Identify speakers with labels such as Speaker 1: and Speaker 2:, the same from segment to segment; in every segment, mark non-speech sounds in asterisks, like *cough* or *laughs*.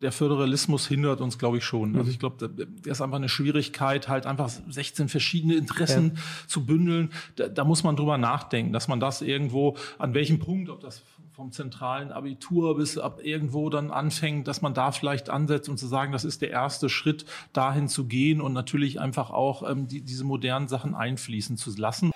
Speaker 1: der Föderalismus hindert uns, glaube ich, schon. Also ich glaube, da ist einfach eine Schwierigkeit, halt einfach 16 verschiedene Interessen ja. zu bündeln. Da, da, muss man drüber nachdenken, dass man das irgendwo, an welchem Punkt, ob das vom zentralen Abitur bis ab irgendwo dann anfängt, dass man da vielleicht ansetzt und zu sagen, das ist der erste Schritt, dahin zu gehen und natürlich einfach auch ähm, die, diese modernen Sachen einfließen zu lassen.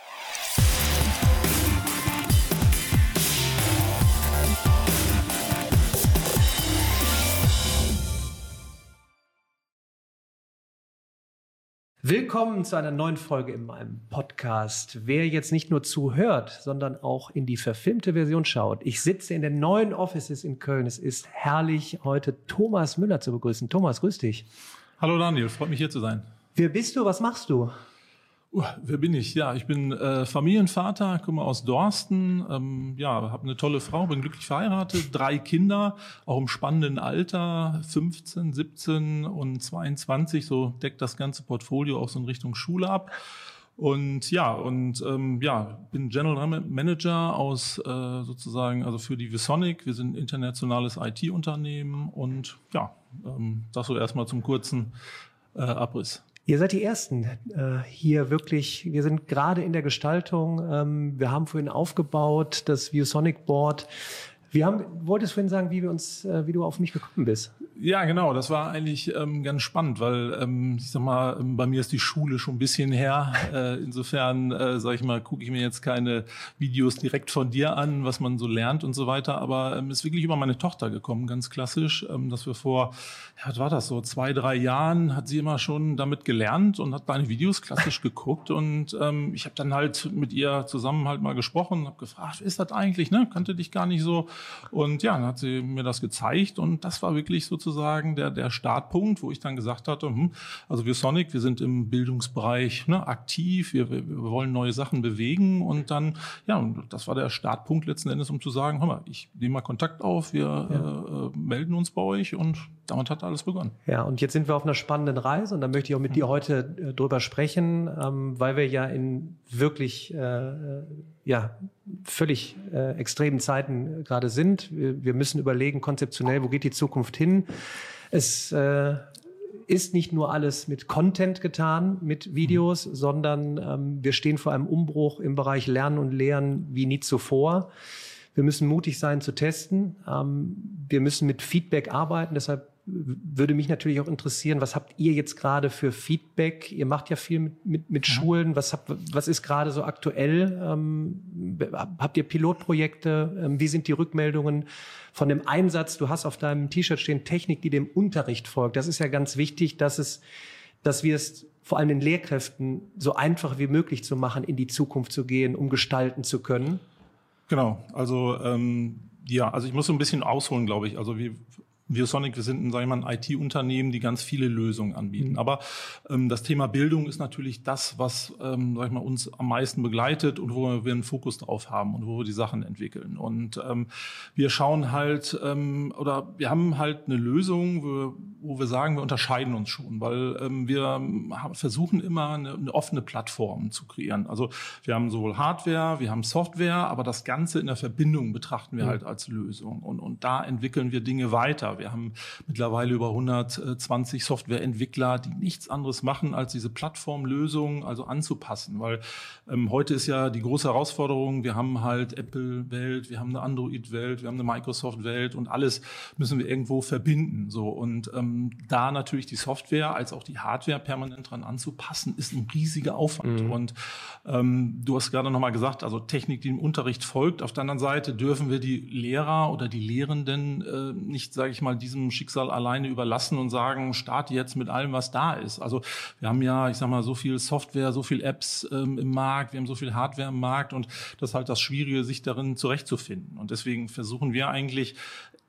Speaker 2: Willkommen zu einer neuen Folge in meinem Podcast. Wer jetzt nicht nur zuhört, sondern auch in die verfilmte Version schaut. Ich sitze in den neuen Offices in Köln. Es ist herrlich, heute Thomas Müller zu begrüßen. Thomas, grüß dich.
Speaker 1: Hallo Daniel, freut mich hier zu sein.
Speaker 2: Wer bist du? Was machst du?
Speaker 1: Uh, wer bin ich? Ja, ich bin äh, Familienvater, komme aus Dorsten, ähm, ja, habe eine tolle Frau, bin glücklich verheiratet, drei Kinder, auch im spannenden Alter, 15, 17 und 22, so deckt das ganze Portfolio auch so in Richtung Schule ab. Und ja, und ähm, ja, bin General Manager aus äh, sozusagen, also für die Visonic. Wir sind ein internationales IT-Unternehmen und ja, ähm, das so erstmal zum kurzen äh, Abriss.
Speaker 2: Ihr seid die Ersten äh, hier wirklich. Wir sind gerade in der Gestaltung. Ähm, wir haben vorhin aufgebaut das ViewSonic Board. Wir haben, wolltest vorhin sagen, wie wir uns, äh, wie du auf mich gekommen bist.
Speaker 1: Ja, genau. Das war eigentlich ähm, ganz spannend, weil ähm, ich sag mal, ähm, bei mir ist die Schule schon ein bisschen her. Äh, insofern, äh, sag ich mal, gucke ich mir jetzt keine Videos direkt von dir an, was man so lernt und so weiter. Aber ähm, ist wirklich über meine Tochter gekommen, ganz klassisch, ähm, dass wir vor, ja, was war das so, zwei, drei Jahren hat sie immer schon damit gelernt und hat deine Videos klassisch geguckt und ähm, ich habe dann halt mit ihr zusammen halt mal gesprochen, habe gefragt, ist das eigentlich, ne? Kannte dich gar nicht so. Und ja, dann hat sie mir das gezeigt und das war wirklich sozusagen der, der Startpunkt, wo ich dann gesagt hatte, hm, also wir Sonic, wir sind im Bildungsbereich ne, aktiv, wir, wir, wollen neue Sachen bewegen und dann, ja, das war der Startpunkt letzten Endes, um zu sagen, hör mal, ich nehme mal Kontakt auf, wir ja. äh, melden uns bei euch und damit hat alles begonnen.
Speaker 2: Ja, und jetzt sind wir auf einer spannenden Reise und da möchte ich auch mit mhm. dir heute äh, drüber sprechen, ähm, weil wir ja in wirklich äh, ja völlig äh, extremen Zeiten gerade sind. Wir, wir müssen überlegen konzeptionell, wo geht die Zukunft hin. Es äh, ist nicht nur alles mit Content getan, mit Videos, mhm. sondern ähm, wir stehen vor einem Umbruch im Bereich Lernen und Lehren wie nie zuvor. Wir müssen mutig sein zu testen. Ähm, wir müssen mit Feedback arbeiten. Deshalb würde mich natürlich auch interessieren, was habt ihr jetzt gerade für Feedback? Ihr macht ja viel mit, mit, mit ja. Schulen. Was, habt, was ist gerade so aktuell? Ähm, habt ihr Pilotprojekte? Ähm, wie sind die Rückmeldungen von dem Einsatz? Du hast auf deinem T-Shirt stehen Technik, die dem Unterricht folgt. Das ist ja ganz wichtig, dass es, dass wir es vor allem den Lehrkräften so einfach wie möglich zu machen, in die Zukunft zu gehen, um gestalten zu können.
Speaker 1: Genau. Also ähm ja, also ich muss so ein bisschen ausholen, glaube ich. Also wir wir Sonic, wir sind ein, sagen wir mal, ein IT-Unternehmen, die ganz viele Lösungen anbieten. Mhm. Aber ähm, das Thema Bildung ist natürlich das, was ähm, sag ich mal, uns am meisten begleitet und wo wir einen Fokus drauf haben und wo wir die Sachen entwickeln. Und ähm, wir schauen halt, ähm, oder wir haben halt eine Lösung, wo, wo wir sagen, wir unterscheiden uns schon, weil ähm, wir versuchen immer eine, eine offene Plattform zu kreieren. Also wir haben sowohl Hardware, wir haben Software, aber das Ganze in der Verbindung betrachten wir mhm. halt als Lösung. Und, und da entwickeln wir Dinge weiter. Wir haben mittlerweile über 120 Softwareentwickler, die nichts anderes machen, als diese Plattformlösung also anzupassen. Weil ähm, heute ist ja die große Herausforderung, wir haben halt Apple-Welt, wir haben eine Android-Welt, wir haben eine Microsoft-Welt und alles müssen wir irgendwo verbinden. So Und ähm, da natürlich die Software als auch die Hardware permanent dran anzupassen, ist ein riesiger Aufwand. Mhm. Und ähm, du hast gerade nochmal gesagt, also Technik, die im Unterricht folgt. Auf der anderen Seite dürfen wir die Lehrer oder die Lehrenden äh, nicht, sage ich mal, mal diesem Schicksal alleine überlassen und sagen, starte jetzt mit allem, was da ist. Also wir haben ja, ich sag mal, so viel Software, so viel Apps ähm, im Markt, wir haben so viel Hardware im Markt und das ist halt das Schwierige, sich darin zurechtzufinden. Und deswegen versuchen wir eigentlich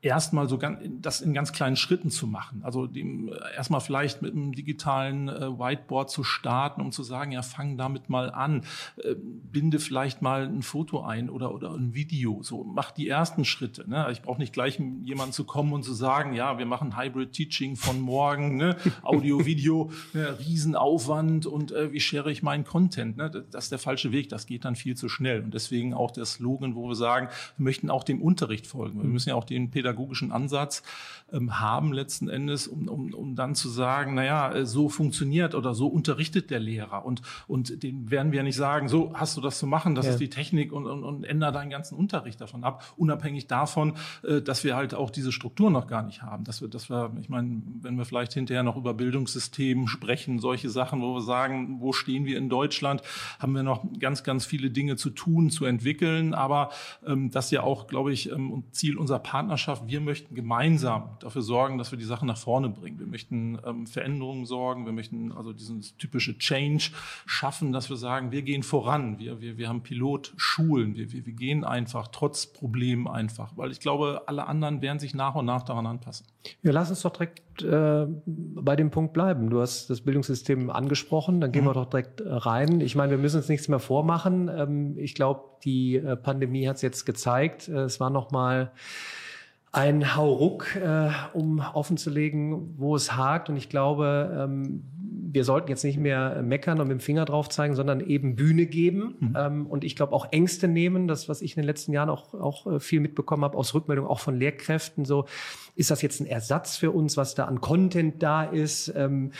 Speaker 1: erstmal so ganz, das in ganz kleinen Schritten zu machen. Also dem, äh, erstmal vielleicht mit einem digitalen äh, Whiteboard zu starten, um zu sagen, ja, fang damit mal an, äh, binde vielleicht mal ein Foto ein oder, oder ein Video. So, mach die ersten Schritte. Ne? Ich brauche nicht gleich jemanden zu kommen und zu sagen, ja, wir machen Hybrid Teaching von morgen, ne? Audio, *laughs* Video, ne? Riesenaufwand und äh, wie share ich meinen Content? Ne? Das ist der falsche Weg, das geht dann viel zu schnell. Und deswegen auch der Slogan, wo wir sagen, wir möchten auch dem Unterricht folgen. Wir müssen ja auch den Pädagogen pädagogischen Ansatz ähm, haben letzten Endes, um, um, um dann zu sagen, naja, äh, so funktioniert oder so unterrichtet der Lehrer. Und, und den werden wir nicht sagen, so hast du das zu machen, das ja. ist die Technik und, und, und ändere deinen ganzen Unterricht davon ab, unabhängig davon, äh, dass wir halt auch diese Struktur noch gar nicht haben. Dass wir, dass wir, ich meine, wenn wir vielleicht hinterher noch über Bildungssystem sprechen, solche Sachen, wo wir sagen, wo stehen wir in Deutschland, haben wir noch ganz, ganz viele Dinge zu tun, zu entwickeln. Aber ähm, das ja auch, glaube ich, ähm, Ziel unserer Partnerschaft. Wir möchten gemeinsam dafür sorgen, dass wir die Sachen nach vorne bringen. Wir möchten ähm, Veränderungen sorgen. Wir möchten also diesen typische Change schaffen, dass wir sagen, wir gehen voran. Wir, wir, wir haben Pilotschulen. Wir, wir, wir gehen einfach trotz Problemen einfach. Weil ich glaube, alle anderen werden sich nach und nach daran anpassen.
Speaker 2: Ja, lass uns doch direkt äh, bei dem Punkt bleiben. Du hast das Bildungssystem angesprochen. Dann gehen mhm. wir doch direkt äh, rein. Ich meine, wir müssen uns nichts mehr vormachen. Ähm, ich glaube, die äh, Pandemie hat es jetzt gezeigt. Äh, es war noch mal ein Hauruck, äh, um offenzulegen, wo es hakt. Und ich glaube, ähm, wir sollten jetzt nicht mehr meckern und mit dem Finger drauf zeigen, sondern eben Bühne geben. Mhm. Ähm, und ich glaube auch Ängste nehmen. Das, was ich in den letzten Jahren auch, auch äh, viel mitbekommen habe aus Rückmeldungen, auch von Lehrkräften. So, ist das jetzt ein Ersatz für uns, was da an Content da ist? Ähm,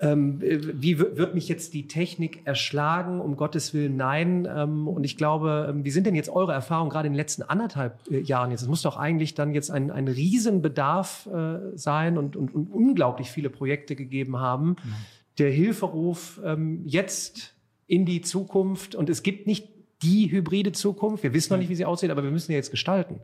Speaker 2: ähm, wie wird mich jetzt die Technik erschlagen? Um Gottes Willen, nein. Ähm, und ich glaube, ähm, wie sind denn jetzt eure Erfahrungen gerade in den letzten anderthalb äh, Jahren jetzt? Es muss doch eigentlich dann jetzt ein, ein Riesenbedarf äh, sein und, und, und unglaublich viele Projekte gegeben haben. Mhm. Der Hilferuf ähm, jetzt in die Zukunft und es gibt nicht die hybride Zukunft. Wir wissen noch nicht, wie sie aussieht, aber wir müssen ja jetzt gestalten.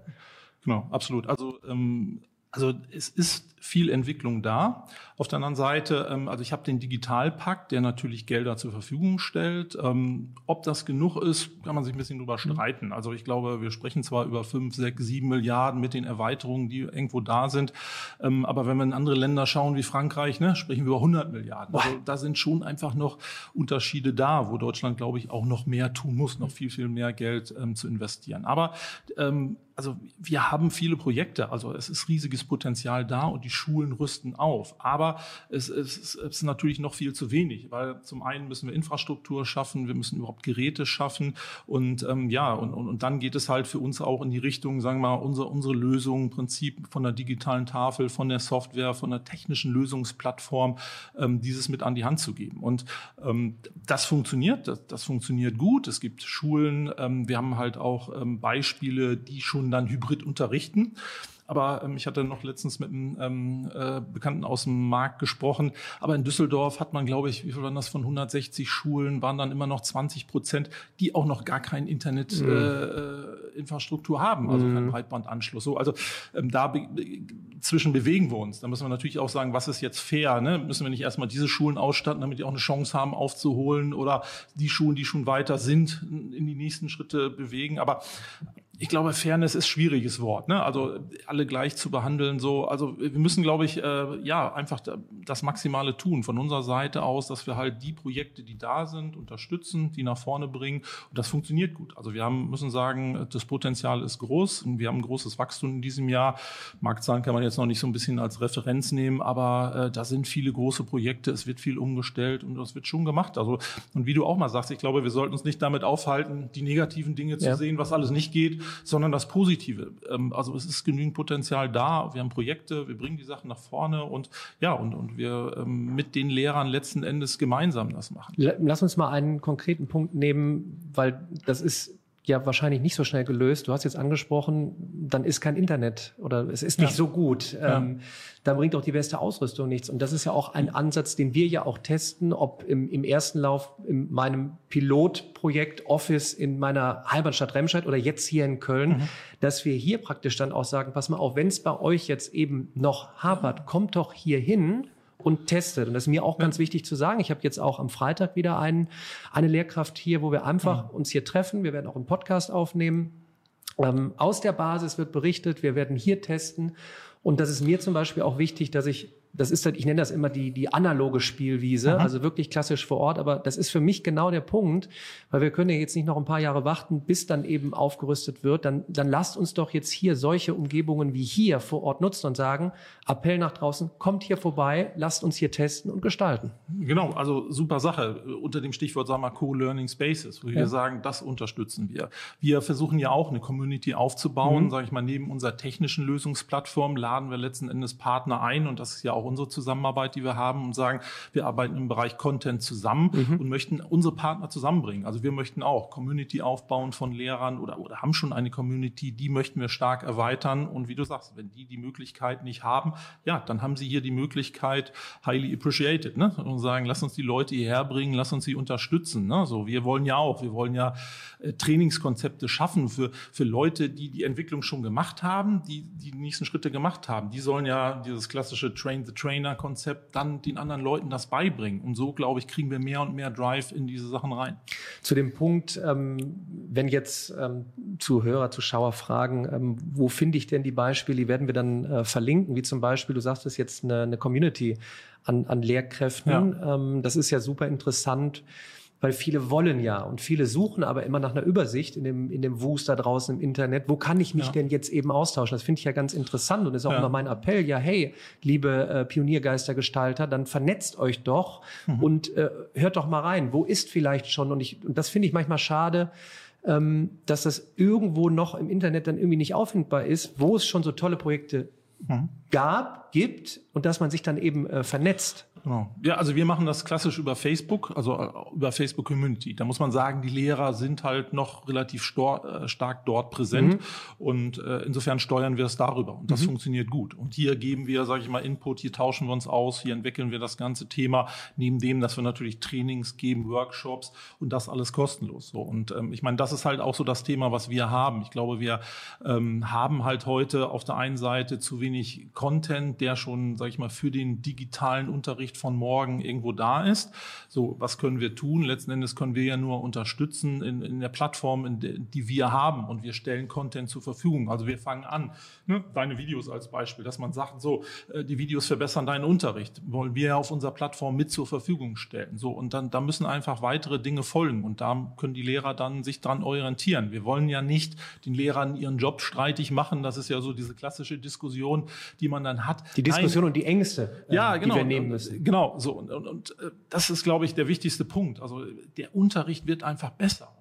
Speaker 1: Genau, absolut. Also ähm, also es ist viel Entwicklung da. Auf der anderen Seite, ähm, also ich habe den Digitalpakt, der natürlich Gelder zur Verfügung stellt. Ähm, ob das genug ist, kann man sich ein bisschen drüber mhm. streiten. Also ich glaube, wir sprechen zwar über fünf, sechs, sieben Milliarden mit den Erweiterungen, die irgendwo da sind. Ähm, aber wenn wir in andere Länder schauen wie Frankreich, ne, sprechen wir über 100 Milliarden. Also da sind schon einfach noch Unterschiede da, wo Deutschland, glaube ich, auch noch mehr tun muss, noch viel, viel mehr Geld ähm, zu investieren. Aber ähm, also wir haben viele Projekte, also es ist riesiges Potenzial da und die Schulen rüsten auf. Aber es, es, es ist natürlich noch viel zu wenig, weil zum einen müssen wir Infrastruktur schaffen, wir müssen überhaupt Geräte schaffen und ähm, ja, und, und, und dann geht es halt für uns auch in die Richtung, sagen wir mal, unsere, unsere Lösung Prinzip von der digitalen Tafel, von der Software, von der technischen Lösungsplattform, ähm, dieses mit an die Hand zu geben. Und ähm, das funktioniert, das, das funktioniert gut. Es gibt Schulen, ähm, wir haben halt auch ähm, Beispiele, die schon schon dann hybrid unterrichten. Aber ähm, ich hatte noch letztens mit einem ähm, äh, Bekannten aus dem Markt gesprochen. Aber in Düsseldorf hat man, glaube ich, wie viel waren das von 160 Schulen, waren dann immer noch 20 Prozent, die auch noch gar keine Internetinfrastruktur mhm. äh, haben, also mhm. keinen Breitbandanschluss. So, also ähm, da be zwischen bewegen wir uns. Da müssen wir natürlich auch sagen, was ist jetzt fair? Ne? Müssen wir nicht erstmal diese Schulen ausstatten, damit die auch eine Chance haben, aufzuholen oder die Schulen, die schon weiter sind, in die nächsten Schritte bewegen. Aber ich glaube, Fairness ist schwieriges Wort. Ne? Also alle gleich zu behandeln, so. Also wir müssen, glaube ich, äh, ja einfach das Maximale tun von unserer Seite aus, dass wir halt die Projekte, die da sind, unterstützen, die nach vorne bringen. Und das funktioniert gut. Also wir haben müssen sagen, das Potenzial ist groß. Und wir haben ein großes Wachstum in diesem Jahr. Marktzahlen kann man jetzt noch nicht so ein bisschen als Referenz nehmen, aber äh, da sind viele große Projekte. Es wird viel umgestellt und das wird schon gemacht. Also und wie du auch mal sagst, ich glaube, wir sollten uns nicht damit aufhalten, die negativen Dinge zu ja. sehen, was alles nicht geht sondern das Positive. Ähm, also es ist genügend Potenzial da. Wir haben Projekte, wir bringen die Sachen nach vorne und ja, und, und wir ähm, mit den Lehrern letzten Endes gemeinsam das machen.
Speaker 2: Lass uns mal einen konkreten Punkt nehmen, weil das ist ja wahrscheinlich nicht so schnell gelöst. Du hast jetzt angesprochen, dann ist kein Internet oder es ist nicht ja. so gut. Ja. Ähm, dann bringt auch die beste Ausrüstung nichts. Und das ist ja auch ein Ansatz, den wir ja auch testen, ob im, im ersten Lauf in meinem Pilotprojekt Office in meiner Heimatstadt Remscheid oder jetzt hier in Köln, mhm. dass wir hier praktisch dann auch sagen, pass mal auf, wenn es bei euch jetzt eben noch hapert, kommt doch hier hin und testet. Und das ist mir auch ganz wichtig zu sagen. Ich habe jetzt auch am Freitag wieder einen, eine Lehrkraft hier, wo wir einfach mhm. uns hier treffen. Wir werden auch einen Podcast aufnehmen. Ähm, aus der Basis wird berichtet. Wir werden hier testen. Und das ist mir zum Beispiel auch wichtig, dass ich das ist halt, ich nenne das immer die, die analoge Spielwiese, Aha. also wirklich klassisch vor Ort, aber das ist für mich genau der Punkt, weil wir können ja jetzt nicht noch ein paar Jahre warten, bis dann eben aufgerüstet wird, dann, dann lasst uns doch jetzt hier solche Umgebungen wie hier vor Ort nutzen und sagen, Appell nach draußen, kommt hier vorbei, lasst uns hier testen und gestalten.
Speaker 1: Genau, also super Sache, unter dem Stichwort, sagen wir Co-Learning Spaces, wo ja. wir sagen, das unterstützen wir. Wir versuchen ja auch eine Community aufzubauen, mhm. sage ich mal, neben unserer technischen Lösungsplattform laden wir letzten Endes Partner ein und das ist ja auch unsere Zusammenarbeit, die wir haben und sagen, wir arbeiten im Bereich Content zusammen mhm. und möchten unsere Partner zusammenbringen. Also wir möchten auch Community aufbauen von Lehrern oder, oder haben schon eine Community, die möchten wir stark erweitern. Und wie du sagst, wenn die die Möglichkeit nicht haben, ja, dann haben sie hier die Möglichkeit, highly appreciated, ne? Und sagen, lass uns die Leute hierher bringen, lass uns sie unterstützen. Ne? So, wir wollen ja auch, wir wollen ja äh, Trainingskonzepte schaffen für, für Leute, die die Entwicklung schon gemacht haben, die die nächsten Schritte gemacht haben. Die sollen ja dieses klassische Train the Trainer-Konzept dann den anderen Leuten das beibringen. Und so, glaube ich, kriegen wir mehr und mehr Drive in diese Sachen rein.
Speaker 2: Zu dem Punkt, ähm, wenn jetzt ähm, Zuhörer, Zuschauer fragen, ähm, wo finde ich denn die Beispiele, die werden wir dann äh, verlinken, wie zum Beispiel, du sagst es jetzt, eine, eine Community an, an Lehrkräften. Ja. Ähm, das ist ja super interessant weil viele wollen ja und viele suchen aber immer nach einer Übersicht in dem, in dem Wust da draußen im Internet. Wo kann ich mich ja. denn jetzt eben austauschen? Das finde ich ja ganz interessant und ist auch ja. immer mein Appell. Ja, hey, liebe äh, Pioniergeistergestalter, dann vernetzt euch doch mhm. und äh, hört doch mal rein. Wo ist vielleicht schon? Und ich, und das finde ich manchmal schade, ähm, dass das irgendwo noch im Internet dann irgendwie nicht auffindbar ist, wo es schon so tolle Projekte mhm. Gab, gibt und dass man sich dann eben äh, vernetzt.
Speaker 1: Genau. Ja, also wir machen das klassisch über Facebook, also äh, über Facebook Community. Da muss man sagen, die Lehrer sind halt noch relativ äh, stark dort präsent mhm. und äh, insofern steuern wir es darüber und das mhm. funktioniert gut. Und hier geben wir, sage ich mal, Input, hier tauschen wir uns aus, hier entwickeln wir das ganze Thema, neben dem, dass wir natürlich Trainings geben, Workshops und das alles kostenlos. So und ähm, ich meine, das ist halt auch so das Thema, was wir haben. Ich glaube, wir ähm, haben halt heute auf der einen Seite zu wenig Content, der schon, sage ich mal, für den digitalen Unterricht von morgen irgendwo da ist. So, was können wir tun? Letzten Endes können wir ja nur unterstützen in, in der Plattform, in de, die wir haben und wir stellen Content zur Verfügung. Also wir fangen an, ne, deine Videos als Beispiel, dass man sagt, so, äh, die Videos verbessern deinen Unterricht, wollen wir auf unserer Plattform mit zur Verfügung stellen. So, und dann, da müssen einfach weitere Dinge folgen und da können die Lehrer dann sich dran orientieren. Wir wollen ja nicht den Lehrern ihren Job streitig machen. Das ist ja so diese klassische Diskussion, die man dann hat.
Speaker 2: Die Diskussion Nein. und die Ängste,
Speaker 1: ja, äh, genau.
Speaker 2: die wir nehmen müssen.
Speaker 1: Genau, so. Und, und, und äh, das ist, glaube ich, der wichtigste Punkt. Also der Unterricht wird einfach besser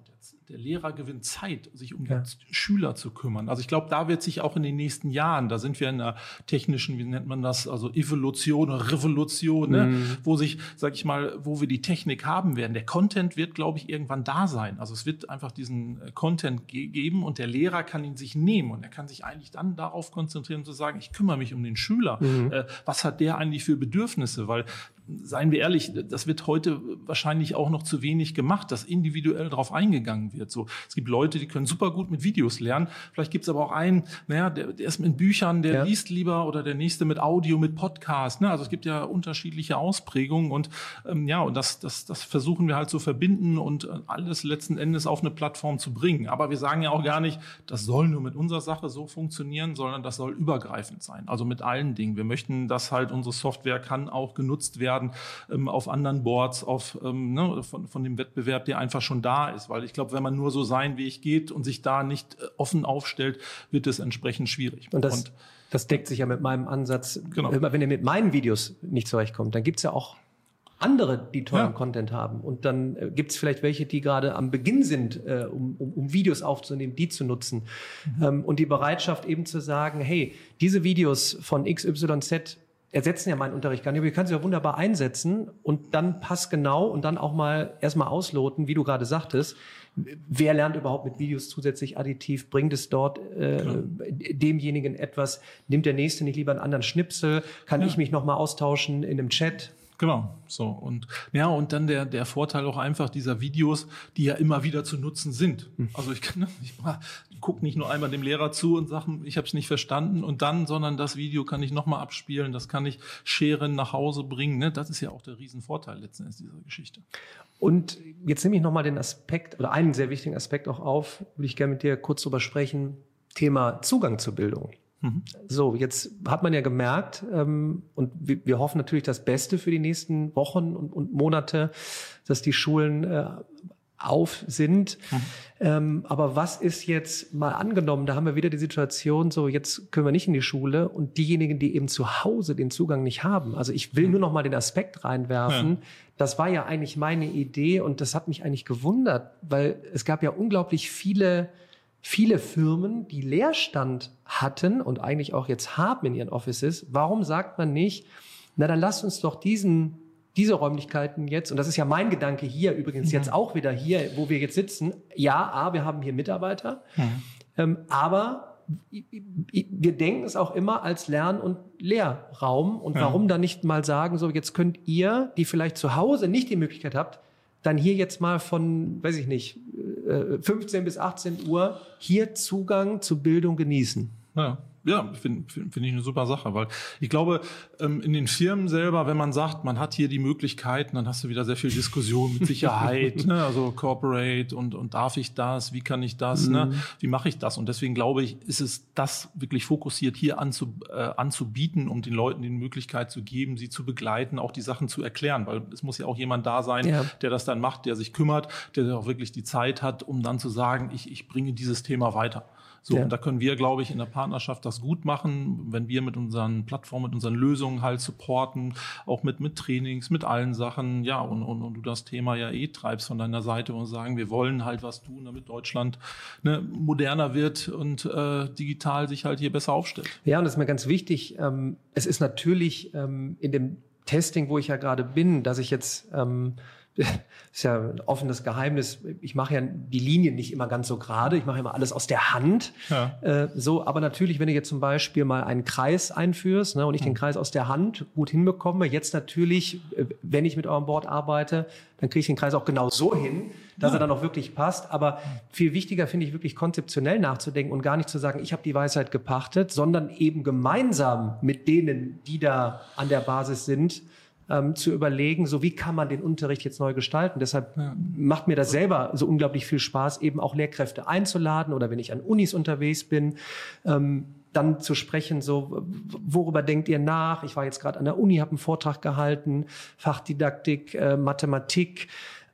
Speaker 1: der Lehrer gewinnt Zeit, sich um ja. die Schüler zu kümmern. Also ich glaube, da wird sich auch in den nächsten Jahren, da sind wir in einer technischen, wie nennt man das, also Evolution oder Revolution, ne? Mhm. wo sich, sag ich mal, wo wir die Technik haben werden. Der Content wird, glaube ich, irgendwann da sein. Also es wird einfach diesen äh, Content ge geben und der Lehrer kann ihn sich nehmen und er kann sich eigentlich dann darauf konzentrieren zu sagen, ich kümmere mich um den Schüler. Mhm. Äh, was hat der eigentlich für Bedürfnisse? Weil seien wir ehrlich, das wird heute wahrscheinlich auch noch zu wenig gemacht, dass individuell darauf eingegangen wird. So, es gibt Leute, die können super gut mit Videos lernen. Vielleicht gibt es aber auch einen, naja, der, der ist mit Büchern, der ja. liest lieber oder der nächste mit Audio, mit Podcast. Ne? Also es gibt ja unterschiedliche Ausprägungen und ähm, ja, und das, das, das versuchen wir halt zu verbinden und äh, alles letzten Endes auf eine Plattform zu bringen. Aber wir sagen ja auch gar nicht, das soll nur mit unserer Sache so funktionieren, sondern das soll übergreifend sein. Also mit allen Dingen. Wir möchten, dass halt unsere Software kann auch genutzt werden werden ähm, auf anderen Boards, auf, ähm, ne, von, von dem Wettbewerb, der einfach schon da ist. Weil ich glaube, wenn man nur so sein wie ich geht und sich da nicht äh, offen aufstellt, wird es entsprechend schwierig.
Speaker 2: Und das, und, das deckt sich ja mit meinem Ansatz. Genau. Wenn ihr mit meinen Videos nicht zurechtkommt, dann gibt's ja auch andere, die tollen ja. Content haben. Und dann äh, gibt es vielleicht welche, die gerade am Beginn sind, äh, um, um, um Videos aufzunehmen, die zu nutzen. Mhm. Ähm, und die Bereitschaft eben zu sagen, hey, diese Videos von XYZ ersetzen ja meinen Unterricht gar nicht, aber ich kann sie ja wunderbar einsetzen und dann passgenau und dann auch mal erstmal ausloten, wie du gerade sagtest, wer lernt überhaupt mit Videos zusätzlich additiv, bringt es dort äh, demjenigen etwas, nimmt der Nächste nicht lieber einen anderen Schnipsel, kann ja. ich mich nochmal austauschen in einem Chat,
Speaker 1: Genau, so und ja und dann der der Vorteil auch einfach dieser Videos, die ja immer wieder zu nutzen sind. Hm. Also ich kann *laughs* ich gucke nicht nur einmal dem Lehrer zu und sage, ich habe es nicht verstanden und dann, sondern das Video kann ich nochmal abspielen, das kann ich scheren nach Hause bringen. Ne? Das ist ja auch der Riesenvorteil letzten Endes dieser Geschichte.
Speaker 2: Und jetzt nehme ich nochmal den Aspekt oder einen sehr wichtigen Aspekt auch auf, würde ich gerne mit dir kurz drüber sprechen. Thema Zugang zur Bildung. Mhm. So, jetzt hat man ja gemerkt, ähm, und wir, wir, hoffen natürlich das Beste für die nächsten Wochen und, und Monate, dass die Schulen äh, auf sind. Mhm. Ähm, aber was ist jetzt mal angenommen? Da haben wir wieder die Situation, so jetzt können wir nicht in die Schule und diejenigen, die eben zu Hause den Zugang nicht haben. Also ich will mhm. nur noch mal den Aspekt reinwerfen. Ja. Das war ja eigentlich meine Idee und das hat mich eigentlich gewundert, weil es gab ja unglaublich viele viele Firmen, die Leerstand hatten und eigentlich auch jetzt haben in ihren Offices. Warum sagt man nicht, na dann lasst uns doch diesen diese Räumlichkeiten jetzt, und das ist ja mein Gedanke hier übrigens mhm. jetzt auch wieder hier, wo wir jetzt sitzen, ja, A, wir haben hier Mitarbeiter, mhm. ähm, aber wir denken es auch immer als Lern- und Lehrraum. Und ja. warum dann nicht mal sagen, so jetzt könnt ihr, die vielleicht zu Hause nicht die Möglichkeit habt, dann hier jetzt mal von, weiß ich nicht, 15 äh, bis 18 Uhr hier Zugang zu Bildung genießen.
Speaker 1: Ja. Ja, finde find, find ich eine super Sache, weil ich glaube, ähm, in den Firmen selber, wenn man sagt, man hat hier die Möglichkeiten, dann hast du wieder sehr viel Diskussion mit Sicherheit, *laughs* ne? also Corporate und, und darf ich das, wie kann ich das, ne? mhm. ne? wie mache ich das? Und deswegen glaube ich, ist es das wirklich fokussiert hier anzu, äh, anzubieten, um den Leuten die Möglichkeit zu geben, sie zu begleiten, auch die Sachen zu erklären, weil es muss ja auch jemand da sein, ja. der das dann macht, der sich kümmert, der auch wirklich die Zeit hat, um dann zu sagen, ich, ich bringe dieses Thema weiter. So, ja. und da können wir, glaube ich, in der Partnerschaft das gut machen, wenn wir mit unseren Plattformen, mit unseren Lösungen halt supporten, auch mit, mit Trainings, mit allen Sachen, ja, und, und, und du das Thema ja eh treibst von deiner Seite und sagen, wir wollen halt was tun, damit Deutschland ne, moderner wird und äh, digital sich halt hier besser aufstellt.
Speaker 2: Ja, und das ist mir ganz wichtig. Ähm, es ist natürlich ähm, in dem Testing, wo ich ja gerade bin, dass ich jetzt ähm, *laughs* ist ja ein offenes Geheimnis. Ich mache ja die Linien nicht immer ganz so gerade. Ich mache immer alles aus der Hand. Ja. Äh, so, aber natürlich, wenn du jetzt zum Beispiel mal einen Kreis einführst ne, und ich den mhm. Kreis aus der Hand gut hinbekomme, jetzt natürlich, äh, wenn ich mit eurem Board arbeite, dann kriege ich den Kreis auch genau so hin, dass ja. er dann auch wirklich passt. Aber viel wichtiger finde ich wirklich konzeptionell nachzudenken und gar nicht zu sagen, ich habe die Weisheit gepachtet, sondern eben gemeinsam mit denen, die da an der Basis sind, ähm, zu überlegen, so wie kann man den Unterricht jetzt neu gestalten. Deshalb ja. macht mir das selber so unglaublich viel Spaß, eben auch Lehrkräfte einzuladen oder wenn ich an Unis unterwegs bin, ähm, dann zu sprechen, so worüber denkt ihr nach? Ich war jetzt gerade an der Uni, habe einen Vortrag gehalten, Fachdidaktik, äh, Mathematik.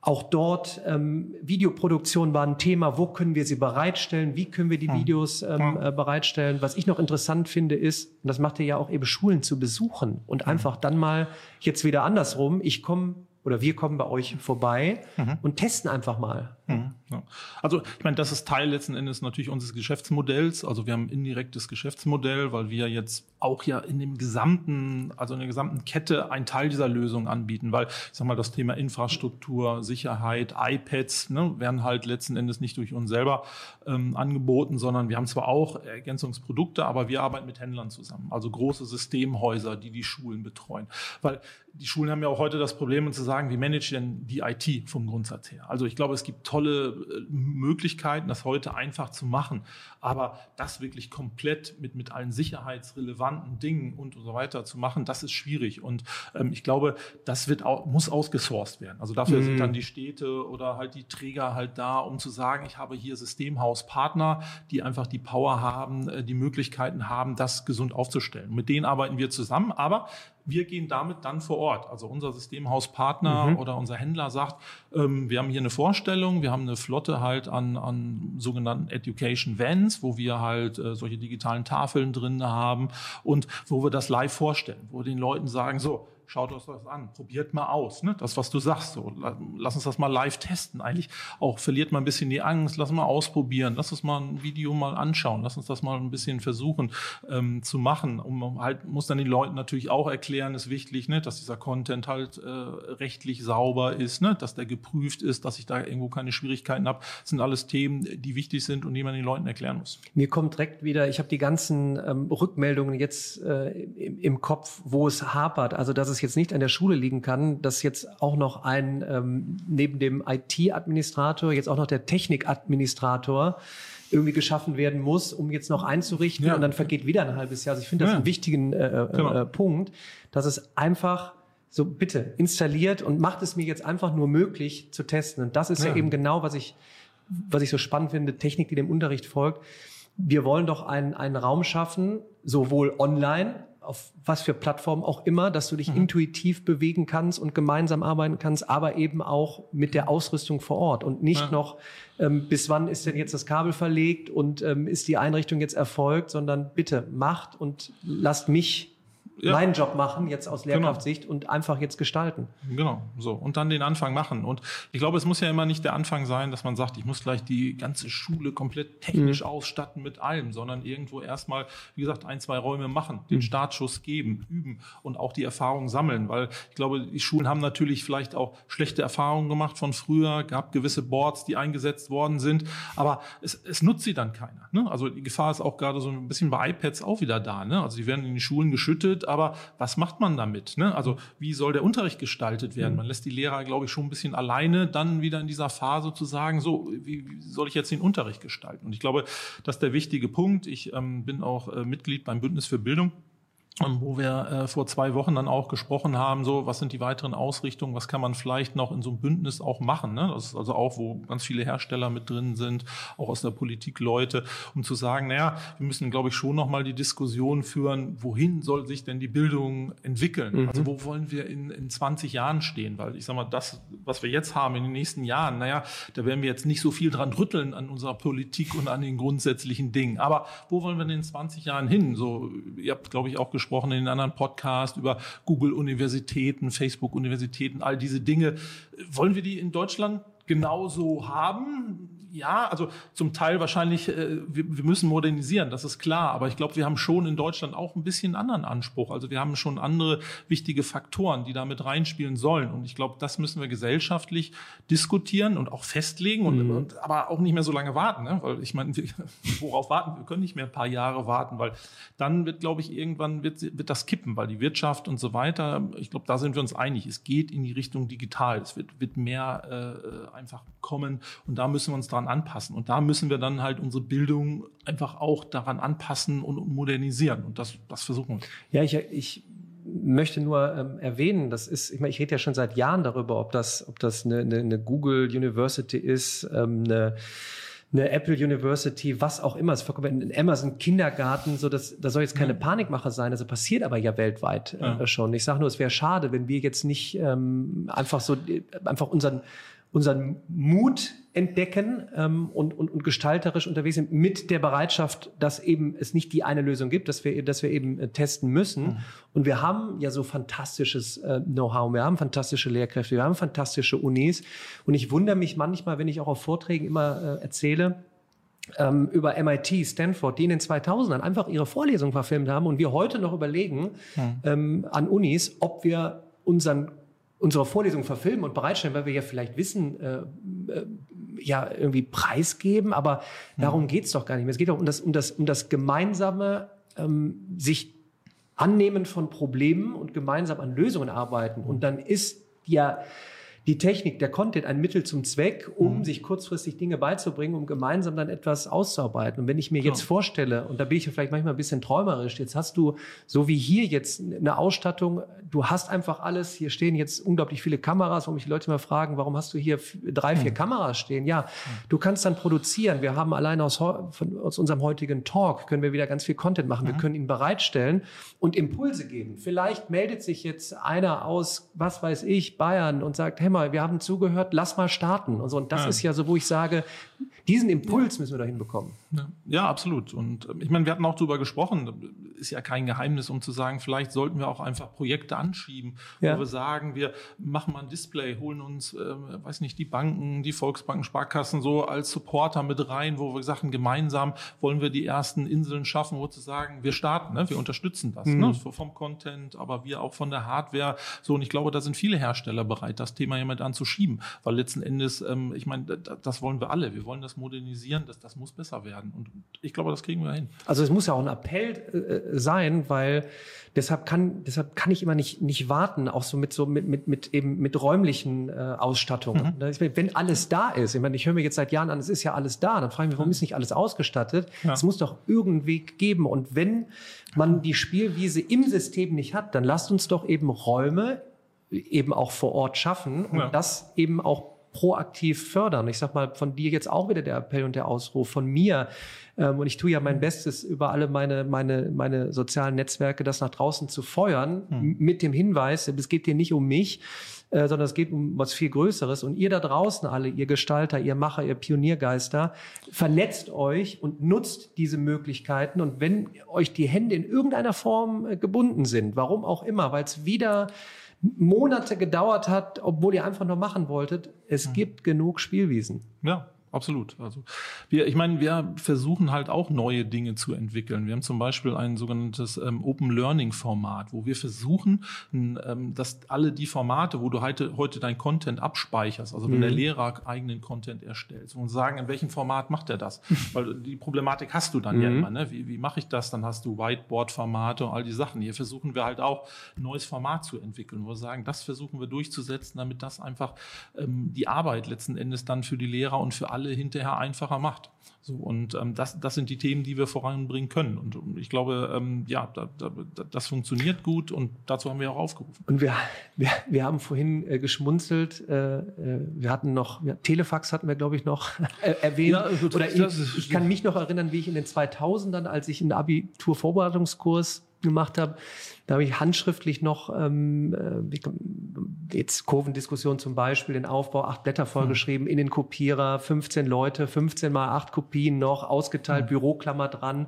Speaker 2: Auch dort ähm, Videoproduktion war ein Thema. Wo können wir sie bereitstellen? Wie können wir die Videos ähm, äh, bereitstellen? Was ich noch interessant finde, ist, und das macht ihr ja auch eben Schulen zu besuchen und einfach dann mal jetzt wieder andersrum. Ich komme oder wir kommen bei euch vorbei mhm. und testen einfach mal.
Speaker 1: Mhm, ja. Also ich meine, das ist Teil letzten Endes natürlich unseres Geschäftsmodells. Also wir haben ein indirektes Geschäftsmodell, weil wir jetzt auch ja in dem gesamten, also in der gesamten Kette einen Teil dieser Lösung anbieten, weil ich sag mal, das Thema Infrastruktur, Sicherheit, iPads ne, werden halt letzten Endes nicht durch uns selber ähm, angeboten, sondern wir haben zwar auch Ergänzungsprodukte, aber wir arbeiten mit Händlern zusammen, also große Systemhäuser, die die Schulen betreuen. Weil die Schulen haben ja auch heute das Problem, zu sagen, wie manage denn die IT vom Grundsatz her? Also ich glaube, es gibt tolle äh, Möglichkeiten, das heute einfach zu machen. Aber das wirklich komplett mit, mit allen sicherheitsrelevanten Dingen und so weiter zu machen, das ist schwierig. Und ähm, ich glaube, das wird auch, muss ausgesourced werden. Also dafür mhm. sind dann die Städte oder halt die Träger halt da, um zu sagen, ich habe hier Systemhauspartner, die einfach die Power haben, äh, die Möglichkeiten haben, das gesund aufzustellen. Mit denen arbeiten wir zusammen. Aber wir gehen damit dann vor Ort. Also unser Systemhauspartner mhm. oder unser Händler sagt, ähm, wir haben hier eine Vorstellung, wir haben eine Flotte halt an, an sogenannten Education Vans, wo wir halt äh, solche digitalen Tafeln drin haben und wo wir das live vorstellen, wo wir den Leuten sagen, so, schaut euch das an, probiert mal aus, ne? das, was du sagst. So. Lass uns das mal live testen. Eigentlich auch verliert man ein bisschen die Angst, lass mal ausprobieren, lass uns mal ein Video mal anschauen, lass uns das mal ein bisschen versuchen ähm, zu machen. Um halt, muss dann den Leuten natürlich auch erklären, ist wichtig, ne? dass dieser Content halt äh, rechtlich sauber ist, ne? dass der geprüft ist, dass ich da irgendwo keine Schwierigkeiten habe. Das sind alles Themen, die wichtig sind und die man den Leuten erklären muss.
Speaker 2: Mir kommt direkt wieder, ich habe die ganzen ähm, Rückmeldungen jetzt äh, im, im Kopf, wo es hapert. Also dass es jetzt nicht an der Schule liegen kann, dass jetzt auch noch ein, ähm, neben dem IT-Administrator, jetzt auch noch der Technik-Administrator irgendwie geschaffen werden muss, um jetzt noch einzurichten ja. und dann vergeht wieder ein halbes Jahr. Also ich finde das ja. einen wichtigen äh, äh, genau. äh, Punkt, dass es einfach so bitte installiert und macht es mir jetzt einfach nur möglich zu testen. Und das ist ja, ja eben genau, was ich, was ich so spannend finde, Technik, die dem Unterricht folgt wir wollen doch einen, einen Raum schaffen, sowohl online auf was für Plattformen auch immer, dass du dich mhm. intuitiv bewegen kannst und gemeinsam arbeiten kannst, aber eben auch mit der Ausrüstung vor Ort und nicht ja. noch, ähm, bis wann ist denn jetzt das Kabel verlegt und ähm, ist die Einrichtung jetzt erfolgt, sondern bitte macht und lasst mich ja. meinen Job machen, jetzt aus. Lehrkraftsicht genau. und einfach jetzt gestalten.
Speaker 1: Genau, so. Und dann den Anfang machen. Und ich glaube, es muss ja immer nicht der Anfang sein, dass man sagt, ich muss gleich die ganze Schule komplett technisch mhm. ausstatten mit allem, sondern irgendwo erstmal, wie gesagt, ein, zwei Räume machen, den mhm. Startschuss geben, üben und auch die Erfahrung sammeln. Weil ich glaube, die Schulen haben natürlich vielleicht auch schlechte Erfahrungen gemacht von früher, gab gewisse Boards, die eingesetzt worden sind, aber es, es nutzt sie dann keiner. Ne? Also die Gefahr ist auch gerade so ein bisschen bei iPads auch wieder da. Ne? Also die werden in die Schulen geschüttet, aber was macht man damit? Ne? Also wie soll der Unterricht gestaltet werden? Mhm. Man lässt die Lehrer, glaube ich, schon ein bisschen alleine dann wieder in dieser Phase zu sagen, so, wie, wie soll ich jetzt den Unterricht gestalten? Und ich glaube, das ist der wichtige Punkt. Ich ähm, bin auch äh, Mitglied beim Bündnis für Bildung wo wir äh, vor zwei Wochen dann auch gesprochen haben, so was sind die weiteren Ausrichtungen, was kann man vielleicht noch in so einem Bündnis auch machen. Ne? Das ist also auch, wo ganz viele Hersteller mit drin sind, auch aus der Politik Leute, um zu sagen, naja, wir müssen, glaube ich, schon nochmal die Diskussion führen, wohin soll sich denn die Bildung entwickeln? Mhm. Also wo wollen wir in, in 20 Jahren stehen? Weil ich sage mal, das, was wir jetzt haben in den nächsten Jahren, naja, da werden wir jetzt nicht so viel dran rütteln an unserer Politik und an den grundsätzlichen Dingen. Aber wo wollen wir denn in 20 Jahren hin? So, ihr habt, glaube ich, auch gesprochen, gesprochen in den anderen Podcasts über Google-Universitäten, Facebook-Universitäten, all diese Dinge. Wollen wir die in Deutschland genauso haben? Ja, also zum Teil wahrscheinlich, äh, wir, wir müssen modernisieren, das ist klar. Aber ich glaube, wir haben schon in Deutschland auch ein bisschen anderen Anspruch. Also wir haben schon andere wichtige Faktoren, die da mit reinspielen sollen. Und ich glaube, das müssen wir gesellschaftlich diskutieren und auch festlegen und, mhm. und aber auch nicht mehr so lange warten. Ne? Weil ich meine, *laughs* worauf warten? Wir können nicht mehr ein paar Jahre warten, weil dann wird, glaube ich, irgendwann wird, wird das kippen, weil die Wirtschaft und so weiter, ich glaube, da sind wir uns einig. Es geht in die Richtung digital. Es wird, wird mehr äh, einfach kommen und da müssen wir uns dran daran anpassen. Und da müssen wir dann halt unsere Bildung einfach auch daran anpassen und modernisieren. Und das, das versuchen wir.
Speaker 2: Ja, ich, ich möchte nur ähm, erwähnen, das ist, ich meine, ich rede ja schon seit Jahren darüber, ob das, ob das eine, eine, eine Google University ist, ähm, eine eine Apple University, was auch immer, es vollkommen ein Amazon Kindergarten, so das, da soll jetzt keine Panikmache sein, also passiert aber ja weltweit äh, ja. schon. Ich sage nur, es wäre schade, wenn wir jetzt nicht ähm, einfach so einfach unseren unseren Mut entdecken ähm, und, und, und gestalterisch unterwegs sind mit der Bereitschaft, dass eben es nicht die eine Lösung gibt, dass wir, dass wir eben äh, testen müssen. Mhm. Und wir haben ja so fantastisches äh, Know-how, wir haben fantastische Lehrkräfte, wir haben fantastische Unis. Und ich wundere mich manchmal, wenn ich auch auf Vorträgen immer äh, erzähle, ähm, über MIT, Stanford, die in den 2000ern einfach ihre Vorlesungen verfilmt haben und wir heute noch überlegen mhm. ähm, an Unis, ob wir unseren unsere Vorlesung verfilmen und bereitstellen, weil wir ja vielleicht Wissen äh, äh, ja irgendwie preisgeben, aber mhm. darum geht's doch gar nicht mehr. Es geht doch um das, um das, um das gemeinsame ähm, sich annehmen von Problemen und gemeinsam an Lösungen arbeiten. Und dann ist ja die Technik, der Content ein Mittel zum Zweck, um mhm. sich kurzfristig Dinge beizubringen, um gemeinsam dann etwas auszuarbeiten. Und wenn ich mir jetzt vorstelle, und da bin ich ja vielleicht manchmal ein bisschen träumerisch, jetzt hast du so wie hier jetzt eine Ausstattung, du hast einfach alles, hier stehen jetzt unglaublich viele Kameras, wo mich die Leute mal fragen, warum hast du hier drei, vier mhm. Kameras stehen? Ja, mhm. du kannst dann produzieren. Wir haben allein aus, von, aus unserem heutigen Talk können wir wieder ganz viel Content machen. Wir mhm. können ihn bereitstellen und Impulse geben. Vielleicht meldet sich jetzt einer aus, was weiß ich, Bayern und sagt, hey, mal, wir haben zugehört, lass mal starten. Und, so. und das ja. ist ja so, wo ich sage, diesen Impuls müssen wir da hinbekommen.
Speaker 1: Ja. ja, absolut. Und äh, ich meine, wir hatten auch darüber gesprochen, ist ja kein Geheimnis, um zu sagen, vielleicht sollten wir auch einfach Projekte anschieben, ja. wo wir sagen, wir machen mal ein Display, holen uns, äh, weiß nicht, die Banken, die Volksbanken, Sparkassen so als Supporter mit rein, wo wir sagen, gemeinsam wollen wir die ersten Inseln schaffen, wo zu sagen, wir starten, ne? wir unterstützen das, mhm. ne? vom Content, aber wir auch von der Hardware. So, und ich glaube, da sind viele Hersteller bereit, das Thema mit anzuschieben, weil letzten Endes, ähm, ich meine, das wollen wir alle. Wir wollen das modernisieren, das, das muss besser werden. Und ich glaube, das kriegen wir hin.
Speaker 2: Also es muss ja auch ein Appell äh, sein, weil deshalb kann, deshalb kann ich immer nicht, nicht warten, auch so mit so mit, mit, mit eben mit räumlichen äh, Ausstattungen. Mhm. Ne, wenn alles da ist, ich meine, ich höre mir jetzt seit Jahren an, es ist ja alles da, dann frage ich mich, warum ist nicht alles ausgestattet? Ja. Es muss doch irgendeinen Weg geben. Und wenn man die Spielwiese im System nicht hat, dann lasst uns doch eben Räume eben auch vor Ort schaffen und ja. das eben auch proaktiv fördern. Ich sag mal, von dir jetzt auch wieder der Appell und der Ausruf, von mir. Ähm, und ich tue ja mein Bestes, über alle meine, meine, meine sozialen Netzwerke das nach draußen zu feuern, hm. mit dem Hinweis, es geht dir nicht um mich, äh, sondern es geht um was viel Größeres. Und ihr da draußen alle, ihr Gestalter, ihr Macher, ihr Pioniergeister, vernetzt euch und nutzt diese Möglichkeiten. Und wenn euch die Hände in irgendeiner Form äh, gebunden sind, warum auch immer, weil es wieder Monate gedauert hat, obwohl ihr einfach nur machen wolltet, es mhm. gibt genug Spielwiesen.
Speaker 1: Ja, absolut. Also wir, ich meine, wir versuchen halt auch neue Dinge zu entwickeln. Wir haben zum Beispiel ein sogenanntes ähm, Open Learning Format, wo wir versuchen, ähm, dass alle die Formate, wo du heute, heute dein Content abspeicherst, also wenn mhm. der Lehrer eigenen Content erstellt, und sagen, in welchem Format macht er das? *laughs* Weil die Problematik hast du dann mhm. ja immer. Ne? Wie, wie mache ich das? Dann hast du Whiteboard-Formate und all die Sachen. Hier versuchen wir halt auch ein neues Format zu entwickeln, wo wir sagen, das versuchen wir durchzusetzen, damit das einfach ähm, die Arbeit letzten Endes dann für die Lehrer und für alle alle hinterher einfacher macht. So, und ähm, das, das sind die Themen, die wir voranbringen können. Und ich glaube, ähm, ja, da, da, das funktioniert gut und dazu haben wir auch aufgerufen.
Speaker 2: Und wir, wir, wir haben vorhin äh, geschmunzelt, äh, äh wir hatten noch, ja, Telefax hatten wir, glaube ich, noch äh, erwähnt. Ja, also, Oder ich, ich kann mich noch erinnern, wie ich in den 2000ern, als ich einen Abiturvorbereitungskurs gemacht habe, da habe ich handschriftlich noch ähm, äh, jetzt Kurvendiskussion zum Beispiel, den Aufbau, acht Blätter vollgeschrieben, hm. in den Kopierer, 15 Leute, 15 mal acht Kopien noch, ausgeteilt, hm. Büroklammer dran.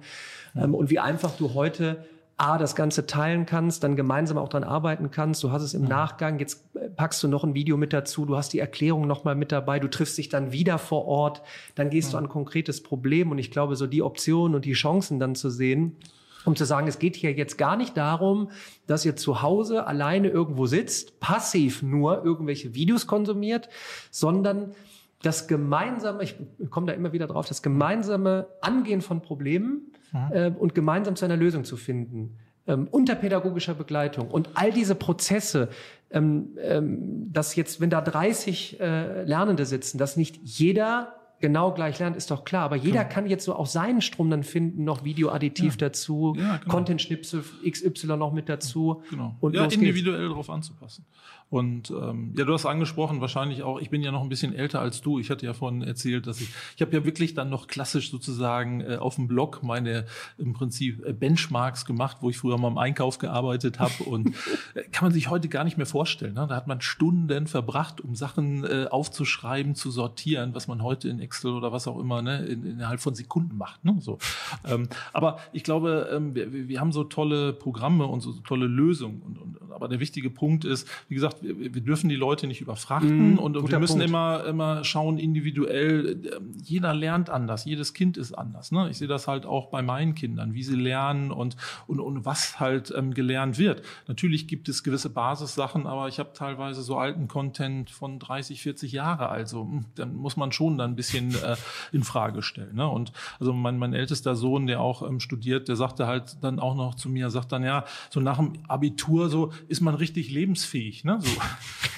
Speaker 2: Ähm, und wie einfach du heute A, das Ganze teilen kannst, dann gemeinsam auch dran arbeiten kannst. Du hast es im mhm. Nachgang, jetzt äh, packst du noch ein Video mit dazu, du hast die Erklärung nochmal mit dabei, du triffst dich dann wieder vor Ort, dann gehst mhm. du an ein konkretes Problem und ich glaube, so die Optionen und die Chancen dann zu sehen, um zu sagen, es geht hier jetzt gar nicht darum, dass ihr zu Hause alleine irgendwo sitzt, passiv nur irgendwelche Videos konsumiert, sondern das gemeinsame, ich komme da immer wieder drauf, das gemeinsame Angehen von Problemen mhm. äh, und gemeinsam zu einer Lösung zu finden. Ähm, unter pädagogischer Begleitung und all diese Prozesse, ähm, ähm, dass jetzt, wenn da 30 äh, Lernende sitzen, dass nicht jeder genau gleich lernt, ist doch klar. Aber jeder genau. kann jetzt so auch seinen Strom dann finden, noch Videoadditiv ja. dazu, ja, genau. Content-Schnipsel XY noch mit dazu.
Speaker 1: Genau. Und ja, individuell darauf anzupassen. Und ähm, ja, du hast angesprochen, wahrscheinlich auch, ich bin ja noch ein bisschen älter als du. Ich hatte ja vorhin erzählt, dass ich, ich habe ja wirklich dann noch klassisch sozusagen äh, auf dem Blog meine im Prinzip äh, Benchmarks gemacht, wo ich früher mal im Einkauf gearbeitet habe. Und äh, kann man sich heute gar nicht mehr vorstellen. Ne? Da hat man Stunden verbracht, um Sachen äh, aufzuschreiben, zu sortieren, was man heute in Excel oder was auch immer ne, in, innerhalb von Sekunden macht. Ne? So. Ähm, aber ich glaube, ähm, wir, wir haben so tolle Programme und so tolle Lösungen. Und, und, aber der wichtige Punkt ist, wie gesagt, wir, wir dürfen die Leute nicht überfrachten mm, und, und wir müssen Punkt. immer, immer schauen individuell. Jeder lernt anders, jedes Kind ist anders. Ne? Ich sehe das halt auch bei meinen Kindern, wie sie lernen und, und, und was halt ähm, gelernt wird. Natürlich gibt es gewisse Basissachen, aber ich habe teilweise so alten Content von 30, 40 Jahre. Also hm, dann muss man schon dann ein bisschen äh, in Frage stellen. Ne? Und also mein, mein ältester Sohn, der auch ähm, studiert, der sagte halt dann auch noch zu mir, sagt dann ja, so nach dem Abitur so ist man richtig lebensfähig. Ne? So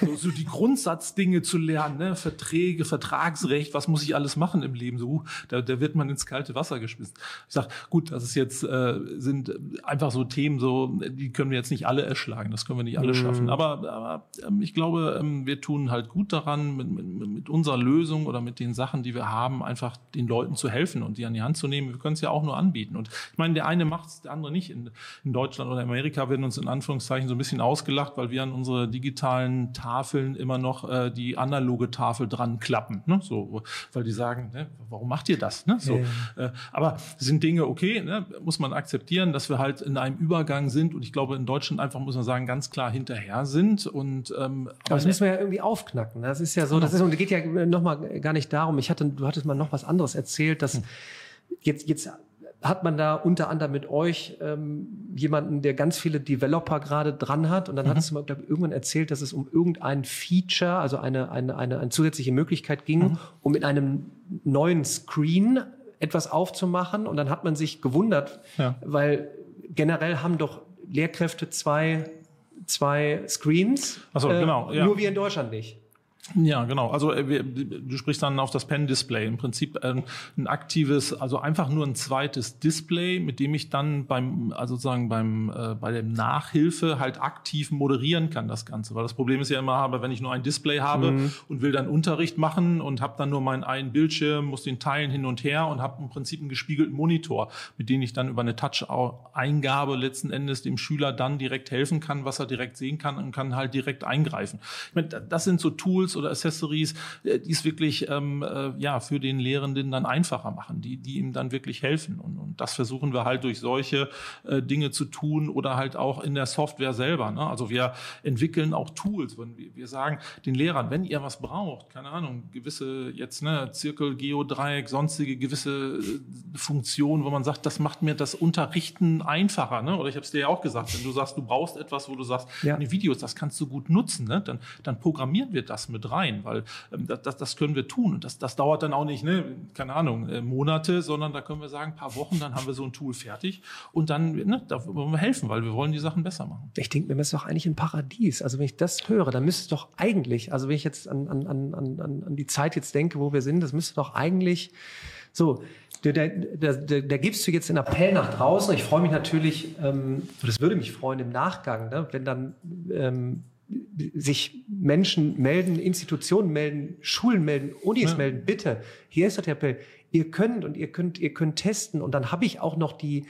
Speaker 1: *laughs* so, so die Grundsatzdinge zu lernen, ne? Verträge, Vertragsrecht, was muss ich alles machen im Leben? So, da, da wird man ins kalte Wasser geschmissen. Ich sag, gut, das ist jetzt äh, sind einfach so Themen, so die können wir jetzt nicht alle erschlagen, das können wir nicht alle mhm. schaffen. Aber, aber ähm, ich glaube, ähm, wir tun halt gut daran, mit, mit, mit unserer Lösung oder mit den Sachen, die wir haben, einfach den Leuten zu helfen und die an die Hand zu nehmen. Wir können es ja auch nur anbieten. Und ich meine, der eine macht es, der andere nicht. In, in Deutschland oder Amerika werden uns in Anführungszeichen so ein bisschen ausgelacht, weil wir an unsere digitalen Tafeln immer noch äh, die analoge Tafel dran klappen. Ne? So, weil die sagen, ne, warum macht ihr das? Ne? So, äh, aber sind Dinge okay, ne? muss man akzeptieren, dass wir halt in einem Übergang sind und ich glaube in Deutschland einfach muss man sagen ganz klar hinterher sind und ähm,
Speaker 2: aber das müssen wir ja irgendwie aufknacken. Das ist ja so, das ist und geht ja noch mal gar nicht darum. Ich hatte, du hattest mal noch was anderes erzählt, dass hm. jetzt jetzt hat man da unter anderem mit euch ähm, jemanden, der ganz viele Developer gerade dran hat. Und dann mhm. hattest du mal glaub, irgendwann erzählt, dass es um irgendein Feature, also eine, eine, eine, eine zusätzliche Möglichkeit ging, mhm. um mit einem neuen Screen etwas aufzumachen. Und dann hat man sich gewundert, ja. weil generell haben doch Lehrkräfte zwei, zwei Screens.
Speaker 1: Ach so, äh, genau.
Speaker 2: Ja. Nur wir in Deutschland nicht.
Speaker 1: Ja, genau. Also äh, du sprichst dann auf das Pen-Display. Im Prinzip ähm, ein aktives, also einfach nur ein zweites Display, mit dem ich dann beim, also sozusagen beim äh, bei der Nachhilfe halt aktiv moderieren kann das Ganze. Weil das Problem ist ja immer, aber wenn ich nur ein Display habe mhm. und will dann Unterricht machen und habe dann nur meinen einen Bildschirm, muss den teilen hin und her und habe im Prinzip einen gespiegelten Monitor, mit dem ich dann über eine Touch-Eingabe letzten Endes dem Schüler dann direkt helfen kann, was er direkt sehen kann und kann halt direkt eingreifen. Ich meine, das sind so Tools oder Accessories, äh, die es wirklich ähm, äh, ja für den Lehrenden dann einfacher machen, die die ihm dann wirklich helfen und, und das versuchen wir halt durch solche äh, Dinge zu tun oder halt auch in der Software selber. Ne? Also wir entwickeln auch Tools, wenn wir, wir sagen den Lehrern, wenn ihr was braucht, keine Ahnung, gewisse jetzt ne Zirkel, Geodreieck, sonstige gewisse äh, Funktionen, wo man sagt, das macht mir das Unterrichten einfacher. Ne? Oder ich habe es dir ja auch gesagt, wenn du sagst, du brauchst etwas, wo du sagst, ja. Videos, das kannst du gut nutzen, ne? dann dann programmieren wir das mit rein, weil ähm, das, das können wir tun. Und das, das dauert dann auch nicht, ne, keine Ahnung, äh, Monate, sondern da können wir sagen, ein paar Wochen, dann haben wir so ein Tool fertig und dann, ne, da wollen wir helfen, weil wir wollen die Sachen besser machen.
Speaker 2: Ich denke das ist doch eigentlich ein Paradies. Also wenn ich das höre, dann müsste doch eigentlich, also wenn ich jetzt an, an, an, an, an die Zeit jetzt denke, wo wir sind, das müsste doch eigentlich so, da, da, da, da gibst du jetzt in Appell nach draußen. Ich freue mich natürlich, ähm, das würde mich freuen im Nachgang, ne, wenn dann ähm, sich Menschen melden, Institutionen melden, Schulen melden, Unis ja. melden, bitte, hier ist der Appell, ihr könnt und ihr könnt, ihr könnt testen und dann habe ich auch noch die,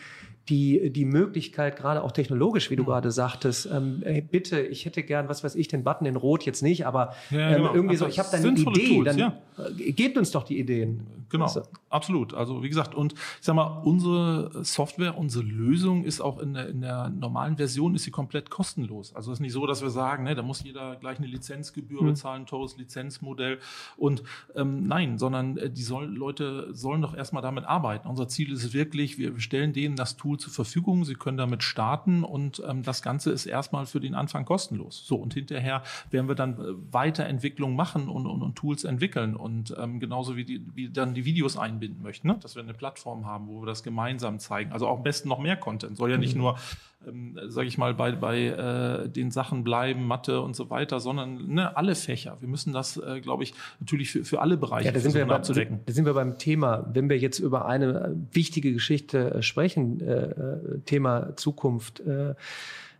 Speaker 2: die, die Möglichkeit, gerade auch technologisch, wie du gerade sagtest, ähm, hey, bitte, ich hätte gern, was weiß ich, den Button in Rot jetzt nicht, aber ja, ähm, genau. irgendwie also so, ich habe da eine Idee, Tools, dann ja. gebt uns doch die Ideen.
Speaker 1: Genau, also. absolut. Also wie gesagt, und ich sag mal, unsere Software, unsere Lösung ist auch in der, in der normalen Version ist sie komplett kostenlos. Also es ist nicht so, dass wir sagen, ne, da muss jeder gleich eine Lizenzgebühr mhm. bezahlen, teures Lizenzmodell. Und ähm, nein, sondern äh, die soll, Leute sollen doch erstmal damit arbeiten. Unser Ziel ist wirklich, wir stellen denen das Tool zur Verfügung, sie können damit starten und ähm, das Ganze ist erstmal für den Anfang kostenlos. So, und hinterher werden wir dann äh, Weiterentwicklung machen und, und, und Tools entwickeln. Und ähm, genauso wie, die, wie dann die Videos einbinden möchten, ne? dass wir eine Plattform haben, wo wir das gemeinsam zeigen. Also auch am besten noch mehr Content. Soll ja nicht mhm. nur, ähm, sage ich mal, bei, bei äh, den Sachen bleiben, Mathe und so weiter, sondern ne, alle Fächer. Wir müssen das, äh, glaube ich, natürlich für, für alle Bereiche ja,
Speaker 2: da sind wir beim, abzudecken. Da sind wir beim Thema, wenn wir jetzt über eine wichtige Geschichte äh, sprechen, äh, äh, Thema Zukunft. Äh,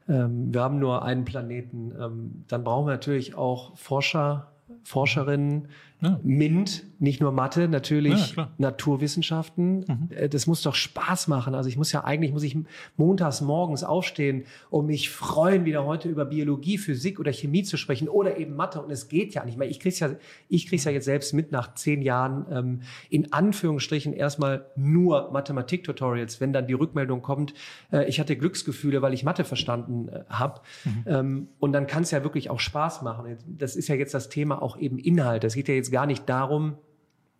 Speaker 2: ähm, wir haben nur einen Planeten. Ähm, dann brauchen wir natürlich auch Forscher, Forscherinnen, ja. MINT, nicht nur Mathe, natürlich ja, Naturwissenschaften. Mhm. Äh, das muss doch Spaß machen. Also ich muss ja eigentlich, muss ich montags morgens aufstehen und mich freuen, wieder heute über Biologie, Physik oder Chemie zu sprechen oder eben Mathe. Und es geht ja nicht mehr. Ich krieg's ja, ich krieg's ja jetzt selbst mit nach zehn Jahren, ähm, in Anführungsstrichen erstmal nur Mathematik-Tutorials, wenn dann die Rückmeldung kommt, äh, ich hatte Glücksgefühle, weil ich Mathe verstanden äh, habe. Mhm. Ähm, und dann kann es ja wirklich auch Spaß machen. Das ist ja jetzt das Thema auch eben Inhalt. Es geht ja jetzt gar nicht darum,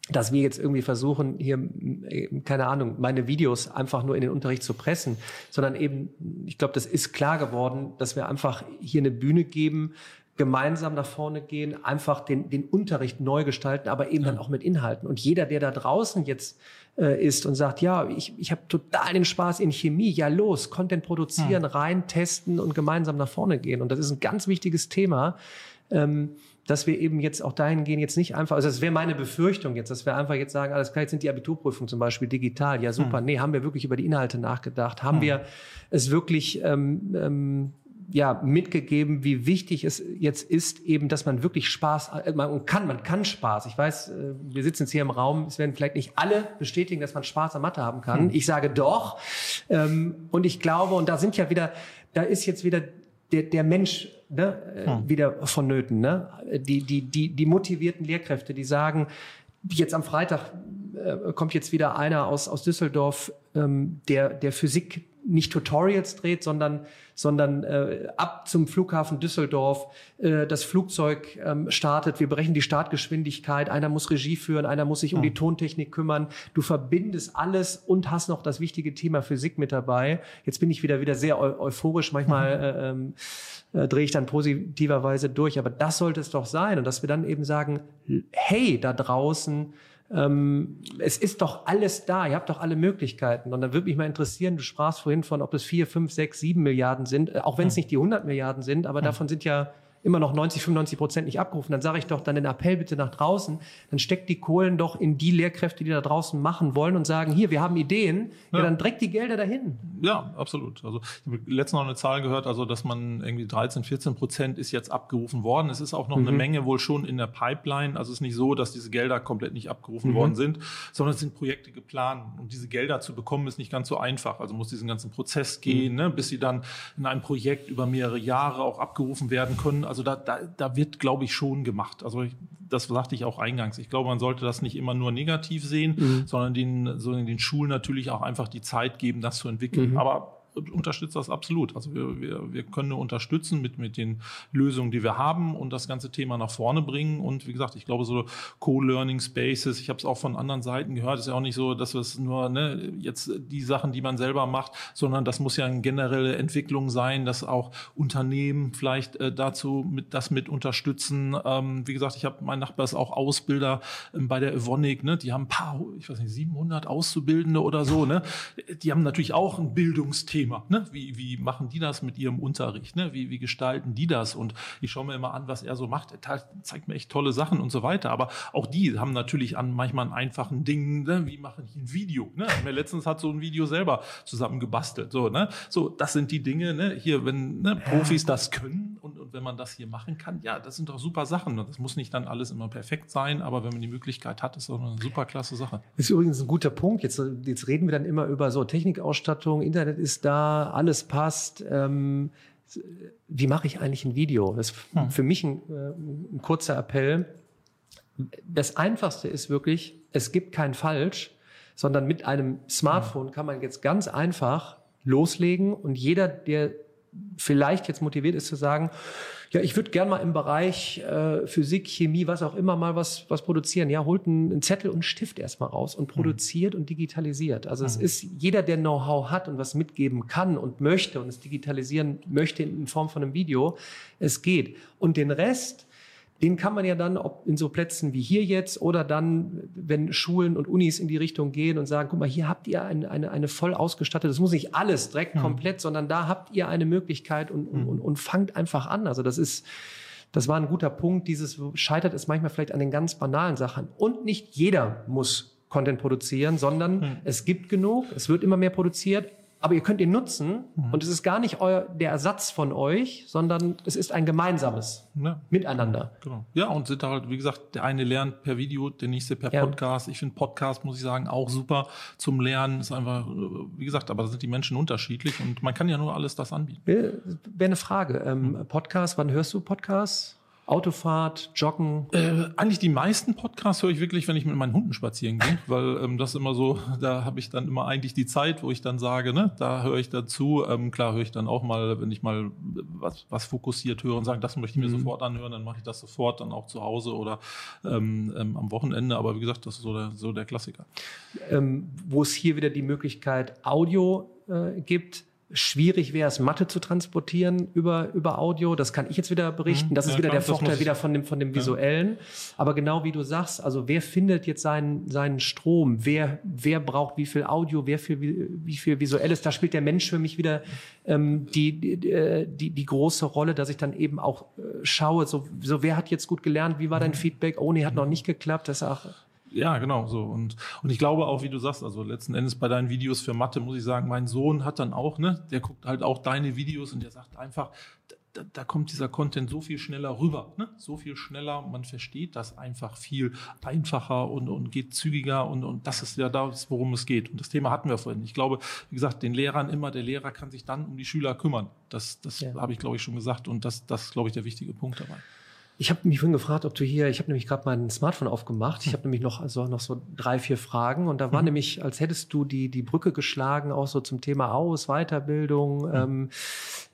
Speaker 2: dass wir jetzt irgendwie versuchen, hier, äh, keine Ahnung, meine Videos einfach nur in den Unterricht zu pressen, sondern eben, ich glaube, das ist klar geworden, dass wir einfach hier eine Bühne geben, gemeinsam nach vorne gehen, einfach den, den Unterricht neu gestalten, aber eben ja. dann auch mit Inhalten. Und jeder, der da draußen jetzt äh, ist und sagt, ja, ich, ich habe total den Spaß in Chemie, ja los, Content produzieren, ja. rein testen und gemeinsam nach vorne gehen. Und das ist ein ganz wichtiges Thema. Ähm, dass wir eben jetzt auch dahin gehen, jetzt nicht einfach, also das wäre meine Befürchtung jetzt, dass wir einfach jetzt sagen, alles klar, jetzt sind die Abiturprüfungen zum Beispiel digital, ja super, hm. nee, haben wir wirklich über die Inhalte nachgedacht, haben hm. wir es wirklich ähm, ähm, ja, mitgegeben, wie wichtig es jetzt ist, eben, dass man wirklich Spaß, äh, man kann, man kann Spaß. Ich weiß, äh, wir sitzen jetzt hier im Raum, es werden vielleicht nicht alle bestätigen, dass man Spaß am Mathe haben kann. Hm. Ich sage doch. Ähm, und ich glaube, und da sind ja wieder, da ist jetzt wieder der, der Mensch ne, äh, hm. wieder vonnöten. Ne? Die, die, die, die motivierten Lehrkräfte, die sagen, jetzt am Freitag äh, kommt jetzt wieder einer aus, aus Düsseldorf, ähm, der, der Physik nicht Tutorials dreht, sondern, sondern äh, ab zum Flughafen Düsseldorf äh, das Flugzeug ähm, startet. Wir brechen die Startgeschwindigkeit. Einer muss Regie führen, einer muss sich um die hm. Tontechnik kümmern. Du verbindest alles und hast noch das wichtige Thema Physik mit dabei. Jetzt bin ich wieder wieder sehr eu euphorisch. Manchmal *laughs* äh, ähm, äh, drehe ich dann positiverweise durch. Aber das sollte es doch sein. Und dass wir dann eben sagen, hey, da draußen, ähm, es ist doch alles da, ihr habt doch alle Möglichkeiten. Und dann würde mich mal interessieren, du sprachst vorhin von, ob es vier, fünf, sechs, sieben Milliarden sind, äh, auch wenn es hm. nicht die 100 Milliarden sind, aber hm. davon sind ja immer noch 90, 95 Prozent nicht abgerufen. Dann sage ich doch dann den Appell bitte nach draußen. Dann steckt die Kohlen doch in die Lehrkräfte, die da draußen machen wollen und sagen, hier, wir haben Ideen. Ja, ja dann direkt die Gelder dahin.
Speaker 1: Ja, absolut. Also ich habe letztens noch eine Zahl gehört, also dass man irgendwie 13, 14 Prozent ist jetzt abgerufen worden. Es ist auch noch mhm. eine Menge wohl schon in der Pipeline. Also es ist nicht so, dass diese Gelder komplett nicht abgerufen mhm. worden sind, sondern es sind Projekte geplant. Und diese Gelder zu bekommen, ist nicht ganz so einfach. Also muss diesen ganzen Prozess gehen, mhm. ne, bis sie dann in einem Projekt über mehrere Jahre auch abgerufen werden können. Also da, da, da wird, glaube ich, schon gemacht. Also ich, das sagte ich auch eingangs. Ich glaube, man sollte das nicht immer nur negativ sehen, mhm. sondern den, sondern den Schulen natürlich auch einfach die Zeit geben, das zu entwickeln. Mhm. Aber unterstützt das absolut. Also wir, wir, wir können nur unterstützen mit, mit den Lösungen, die wir haben und das ganze Thema nach vorne bringen. Und wie gesagt, ich glaube, so Co-Learning Spaces, ich habe es auch von anderen Seiten gehört, ist ja auch nicht so, dass es nur ne, jetzt die Sachen, die man selber macht, sondern das muss ja eine generelle Entwicklung sein, dass auch Unternehmen vielleicht äh, dazu mit das mit unterstützen. Ähm, wie gesagt, ich habe mein Nachbar ist auch Ausbilder ähm, bei der Evonik, ne? die haben ein paar, ich weiß nicht, 700 Auszubildende oder so. Ne? Die haben natürlich auch ein Bildungsthema Thema. Ne? Wie, wie machen die das mit ihrem Unterricht? Ne? Wie, wie gestalten die das? Und ich schaue mir immer an, was er so macht. Er zeigt mir echt tolle Sachen und so weiter. Aber auch die haben natürlich an manchmal an einfachen Dingen, ne? wie mache ich ein Video? Ne? Mir letztens hat so ein Video selber zusammen gebastelt. So, ne? so das sind die Dinge, ne? hier, wenn ne, Profis das können und, und wenn man das hier machen kann, ja, das sind doch super Sachen. Das muss nicht dann alles immer perfekt sein, aber wenn man die Möglichkeit hat, ist das eine super klasse Sache.
Speaker 2: Das ist übrigens ein guter Punkt. Jetzt, jetzt reden wir dann immer über so Technikausstattung, Internet ist da, alles passt. Ähm, wie mache ich eigentlich ein Video? Das ist hm. für mich ein, äh, ein kurzer Appell. Das Einfachste ist wirklich, es gibt kein Falsch, sondern mit einem Smartphone kann man jetzt ganz einfach loslegen und jeder, der vielleicht jetzt motiviert ist zu sagen, ja, ich würde gern mal im Bereich äh, Physik, Chemie, was auch immer mal was, was produzieren. Ja, holt einen, einen Zettel und einen Stift erstmal raus und produziert mhm. und digitalisiert. Also mhm. es ist jeder, der Know-how hat und was mitgeben kann und möchte und es digitalisieren möchte in Form von einem Video, es geht. Und den Rest, den kann man ja dann, ob in so Plätzen wie hier jetzt oder dann, wenn Schulen und Unis in die Richtung gehen und sagen, guck mal, hier habt ihr eine, eine, eine voll ausgestattete, das muss nicht alles direkt mhm. komplett, sondern da habt ihr eine Möglichkeit und, und, und, und fangt einfach an. Also das ist, das war ein guter Punkt. Dieses scheitert es manchmal vielleicht an den ganz banalen Sachen. Und nicht jeder muss Content produzieren, sondern mhm. es gibt genug, es wird immer mehr produziert, aber ihr könnt ihn nutzen mhm. und es ist gar nicht euer, der Ersatz von euch, sondern es ist ein gemeinsames ja. Miteinander.
Speaker 1: Genau. Ja, und sind halt, wie gesagt, der eine lernt per Video, der nächste per ja. Podcast. Ich finde Podcast, muss ich sagen, auch super zum Lernen. Ist einfach, wie gesagt, aber da sind die Menschen unterschiedlich und man kann ja nur alles das anbieten.
Speaker 2: Wäre eine Frage. Ähm. Podcast, wann hörst du Podcasts? Autofahrt, Joggen?
Speaker 1: Äh, eigentlich die meisten Podcasts höre ich wirklich, wenn ich mit meinen Hunden spazieren gehe, *laughs* weil ähm, das immer so, da habe ich dann immer eigentlich die Zeit, wo ich dann sage, ne, da höre ich dazu. Ähm, klar höre ich dann auch mal, wenn ich mal was, was fokussiert höre und sage, das möchte ich mir mhm. sofort anhören, dann mache ich das sofort, dann auch zu Hause oder ähm, ähm, am Wochenende. Aber wie gesagt, das ist so der, so der Klassiker.
Speaker 2: Ähm, wo es hier wieder die Möglichkeit Audio äh, gibt, schwierig wäre es, Mathe zu transportieren über, über Audio. Das kann ich jetzt wieder berichten. Mhm. Das ist ja, wieder klar, der Vorteil wieder von dem, von dem Visuellen. Ja. Aber genau wie du sagst, also wer findet jetzt seinen, seinen Strom? Wer, wer braucht wie viel Audio? Wer viel, wie viel Visuelles? Da spielt der Mensch für mich wieder ähm, die, die, äh, die, die große Rolle, dass ich dann eben auch äh, schaue, so, so wer hat jetzt gut gelernt? Wie war dein mhm. Feedback? Oh, nee, hat noch nicht geklappt. Das ist auch
Speaker 1: ja, genau so. Und, und ich glaube auch, wie du sagst, also letzten Endes bei deinen Videos für Mathe muss ich sagen, mein Sohn hat dann auch, ne, der guckt halt auch deine Videos und der sagt einfach, da, da kommt dieser Content so viel schneller rüber, ne? so viel schneller, man versteht das einfach viel einfacher und, und geht zügiger und, und das ist ja das, worum es geht. Und das Thema hatten wir vorhin. Ich glaube, wie gesagt, den Lehrern immer, der Lehrer kann sich dann um die Schüler kümmern. Das, das ja. habe ich, glaube ich, schon gesagt und das, das ist, glaube ich, der wichtige Punkt dabei.
Speaker 2: Ich habe mich vorhin gefragt, ob du hier, ich habe nämlich gerade mein Smartphone aufgemacht. Ich habe nämlich noch also noch so drei, vier Fragen und da war mhm. nämlich, als hättest du die die Brücke geschlagen, auch so zum Thema Aus, Weiterbildung, mhm. ähm,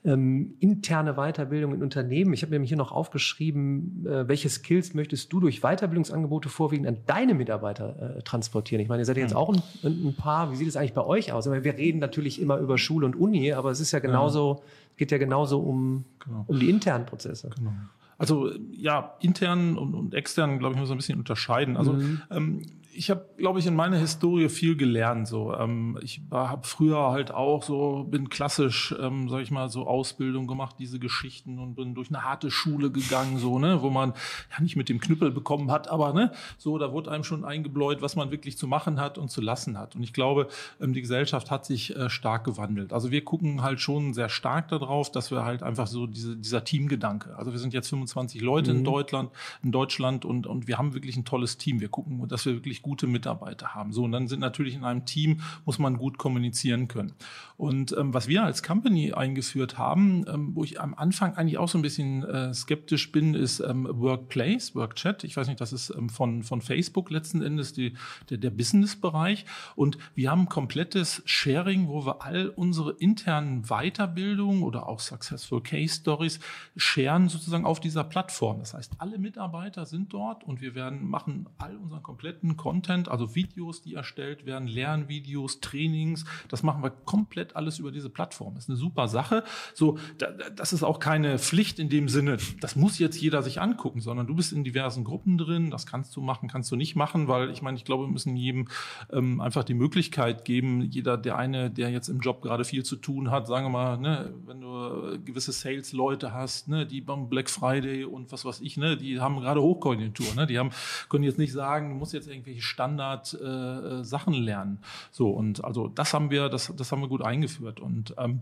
Speaker 2: ähm, interne Weiterbildung in Unternehmen. Ich habe nämlich hier noch aufgeschrieben, äh, welche Skills möchtest du durch Weiterbildungsangebote vorwiegend an deine Mitarbeiter äh, transportieren? Ich meine, ihr seid jetzt mhm. auch ein, ein, paar. Wie sieht es eigentlich bei euch aus? Aber wir reden natürlich immer über Schule und Uni, aber es ist ja genauso, geht ja genauso um, genau. um die internen Prozesse. Genau.
Speaker 1: Also ja, intern und, und extern, glaube ich, muss man ein bisschen unterscheiden. Also mhm. ähm, ich habe, glaube ich, in meiner Historie viel gelernt. So, ähm, ich habe früher halt auch so, bin klassisch, ähm, sag ich mal, so Ausbildung gemacht, diese Geschichten und bin durch eine harte Schule gegangen, so ne, wo man ja nicht mit dem Knüppel bekommen hat, aber ne, so da wurde einem schon eingebläut, was man wirklich zu machen hat und zu lassen hat. Und ich glaube, ähm, die Gesellschaft hat sich äh, stark gewandelt. Also wir gucken halt schon sehr stark darauf, dass wir halt einfach so diese, dieser Teamgedanke. Also wir sind jetzt 25 Leute mhm. in Deutschland, in Deutschland und und wir haben wirklich ein tolles Team. Wir gucken, dass wir wirklich gute Mitarbeiter haben. So, und dann sind natürlich in einem Team, muss man gut kommunizieren können. Und ähm, was wir als Company eingeführt haben, ähm, wo ich am Anfang eigentlich auch so ein bisschen äh, skeptisch bin, ist ähm, Workplace, Workchat. Ich weiß nicht, das ist ähm, von, von Facebook letzten Endes die, der, der Business-Bereich. Und wir haben komplettes Sharing, wo wir all unsere internen Weiterbildungen oder auch Successful Case Stories sharen sozusagen auf dieser Plattform. Das heißt, alle Mitarbeiter sind dort und wir werden machen all unseren kompletten Content Content, also Videos, die erstellt werden, Lernvideos, Trainings. Das machen wir komplett alles über diese Plattform. Ist eine super Sache. So, das ist auch keine Pflicht in dem Sinne, das muss jetzt jeder sich angucken, sondern du bist in diversen Gruppen drin. Das kannst du machen, kannst du nicht machen, weil ich meine, ich glaube, wir müssen jedem ähm, einfach die Möglichkeit geben, jeder, der eine, der jetzt im Job gerade viel zu tun hat, sagen wir mal, ne, wenn du gewisse Sales-Leute hast, ne, die beim Black Friday und was weiß ich, ne, die haben gerade Hochkonjunktur, ne, die haben, können jetzt nicht sagen, du musst jetzt irgendwelche Standard-Sachen äh, lernen. So, und also das haben wir, das, das haben wir gut eingeführt. Und ähm,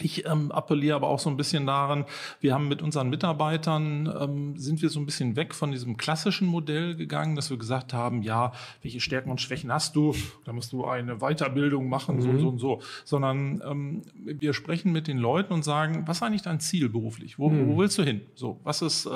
Speaker 1: ich ähm, appelliere aber auch so ein bisschen daran, wir haben mit unseren Mitarbeitern, ähm, sind wir so ein bisschen weg von diesem klassischen Modell gegangen, dass wir gesagt haben, ja, welche Stärken und Schwächen hast du? Da musst du eine Weiterbildung machen, mhm. so und so und so. Sondern ähm, wir sprechen mit den Leuten und sagen, was ist eigentlich dein Ziel beruflich? Wo, mhm. wo willst du hin? So, was ist, äh,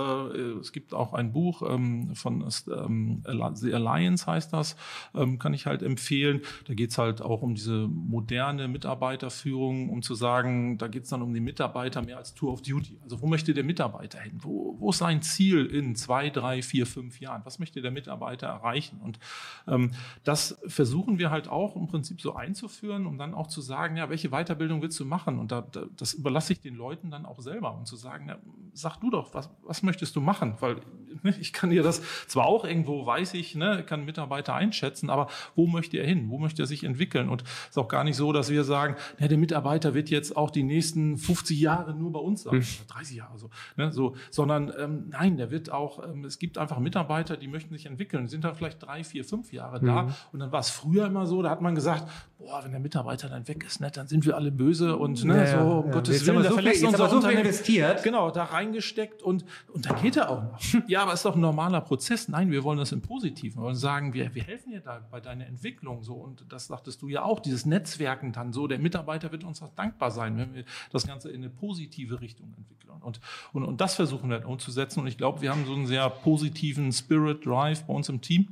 Speaker 1: es gibt auch ein Buch ähm, von ähm, The Alliance heißt das, ähm, kann ich halt empfehlen. Da geht's halt auch um diese moderne Mitarbeiterführung, um zu sagen, da geht es dann um die Mitarbeiter mehr als Tour of Duty. Also wo möchte der Mitarbeiter hin? Wo, wo ist sein Ziel in zwei, drei, vier, fünf Jahren? Was möchte der Mitarbeiter erreichen? Und ähm, das versuchen wir halt auch im Prinzip so einzuführen, um dann auch zu sagen, ja, welche Weiterbildung willst du machen? Und da, da, das überlasse ich den Leuten dann auch selber, um zu sagen, ja, sag du doch, was, was möchtest du machen? Weil ne, ich kann dir das zwar auch irgendwo, weiß ich, ne, kann Mitarbeiter einschätzen, aber wo möchte er hin? Wo möchte er sich entwickeln? Und es ist auch gar nicht so, dass wir sagen, ja, der Mitarbeiter wird jetzt auch die die nächsten 50 Jahre nur bei uns sein, hm. 30 Jahre so, ne, so sondern ähm, nein, der wird auch, ähm, es gibt einfach Mitarbeiter, die möchten sich entwickeln, sind dann vielleicht drei, vier, fünf Jahre da mhm. und dann war es früher immer so, da hat man gesagt, boah, wenn der Mitarbeiter dann weg ist, ne, dann sind wir alle böse und ne, ja, so um ja. Gottes Willen, der so verlässt viel, unser so Unternehmen. investiert. Genau, da reingesteckt und, und dann geht er auch noch. *laughs* ja, aber es ist doch ein normaler Prozess. Nein, wir wollen das im Positiven. Wir wollen sagen, wir, wir helfen dir da bei deiner Entwicklung so und das sagtest du ja auch, dieses Netzwerken dann so, der Mitarbeiter wird uns auch dankbar sein, wenn wir das Ganze in eine positive Richtung entwickeln. Und, und, und das versuchen wir umzusetzen und ich glaube, wir haben so einen sehr positiven Spirit Drive bei uns im Team.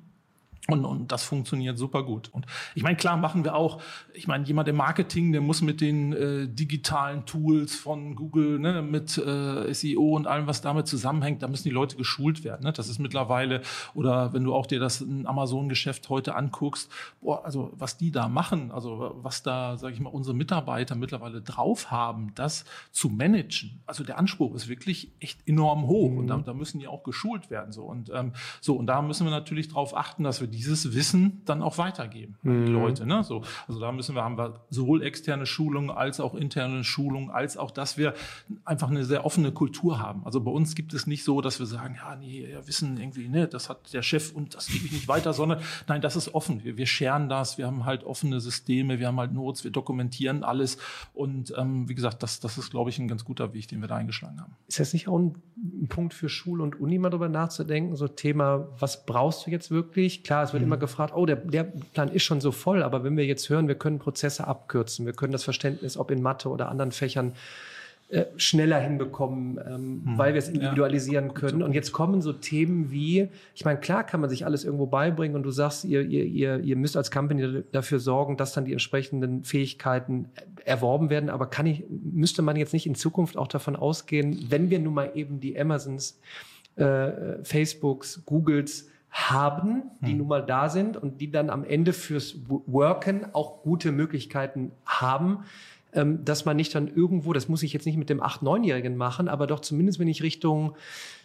Speaker 1: Und, und das funktioniert super gut. Und ich meine, klar machen wir auch, ich meine, jemand im Marketing, der muss mit den äh, digitalen Tools von Google, ne, mit äh, SEO und allem, was damit zusammenhängt, da müssen die Leute geschult werden. Ne? Das ist mittlerweile, oder wenn du auch dir das Amazon-Geschäft heute anguckst, boah, also was die da machen, also was da, sage ich mal, unsere Mitarbeiter mittlerweile drauf haben, das zu managen. Also der Anspruch ist wirklich echt enorm hoch mhm. und da, da, müssen die auch geschult werden. So und ähm, so und da müssen wir natürlich darauf achten, dass wir dieses Wissen dann auch weitergeben an die mhm. Leute. Ne? So, also da müssen wir, haben wir sowohl externe Schulungen als auch interne Schulungen, als auch, dass wir einfach eine sehr offene Kultur haben. Also bei uns gibt es nicht so, dass wir sagen, ja, nee, ja, Wissen irgendwie, ne, das hat der Chef und das gebe ich nicht weiter, sondern nein, das ist offen. Wir, wir scheren das, wir haben halt offene Systeme, wir haben halt Notes, wir dokumentieren alles. Und ähm, wie gesagt, das, das ist, glaube ich, ein ganz guter Weg, den wir da eingeschlagen haben.
Speaker 2: Ist das nicht auch ein, Punkt für Schule und Uni mal darüber nachzudenken? So Thema, was brauchst du jetzt wirklich? Klar, es wird mhm. immer gefragt, oh, der, der Plan ist schon so voll, aber wenn wir jetzt hören, wir können Prozesse abkürzen, wir können das Verständnis, ob in Mathe oder anderen Fächern, äh, schneller hinbekommen, ähm, mhm. weil wir es individualisieren ja. können. Und jetzt kommen so Themen wie, ich meine, klar kann man sich alles irgendwo beibringen und du sagst, ihr, ihr, ihr, ihr müsst als Company dafür sorgen, dass dann die entsprechenden Fähigkeiten erworben werden. Aber kann ich, müsste man jetzt nicht in Zukunft auch davon ausgehen, wenn wir nun mal eben die Amazons, äh, Facebooks, Googles haben, die hm. nun mal da sind und die dann am Ende fürs Worken auch gute Möglichkeiten haben, ähm, dass man nicht dann irgendwo, das muss ich jetzt nicht mit dem 8-, 9-Jährigen machen, aber doch zumindest, wenn ich Richtung,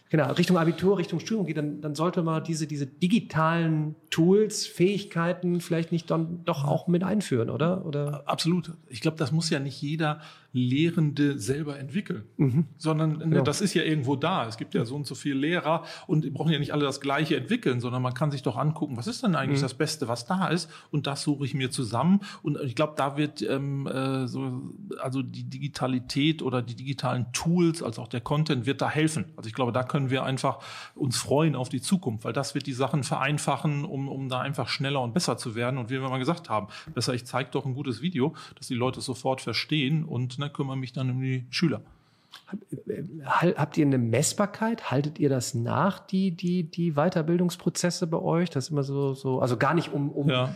Speaker 2: genau, Richtung Abitur, Richtung Studium gehe, dann, dann sollte man diese, diese digitalen Tools, Fähigkeiten vielleicht nicht dann doch auch mit einführen, oder? oder?
Speaker 1: Absolut. Ich glaube, das muss ja nicht jeder Lehrende selber entwickeln, mhm. sondern ne, genau. das ist ja irgendwo da. Es gibt ja so und so viele Lehrer und die brauchen ja nicht alle das Gleiche entwickeln, sondern man kann sich doch angucken, was ist denn eigentlich mhm. das Beste, was da ist und das suche ich mir zusammen. Und ich glaube, da wird ähm, äh, so, also die Digitalität oder die digitalen Tools, als auch der Content wird da helfen. Also ich glaube, da können wir einfach uns freuen auf die Zukunft, weil das wird die Sachen vereinfachen, um, um da einfach schneller und besser zu werden. Und wie wir mal gesagt haben, besser ich zeige doch ein gutes Video, dass die Leute sofort verstehen und ne, kümmere mich dann um die Schüler.
Speaker 2: Habt ihr eine Messbarkeit? Haltet ihr das nach, die, die, die Weiterbildungsprozesse bei euch? Das ist immer so, so also gar nicht um, um ja.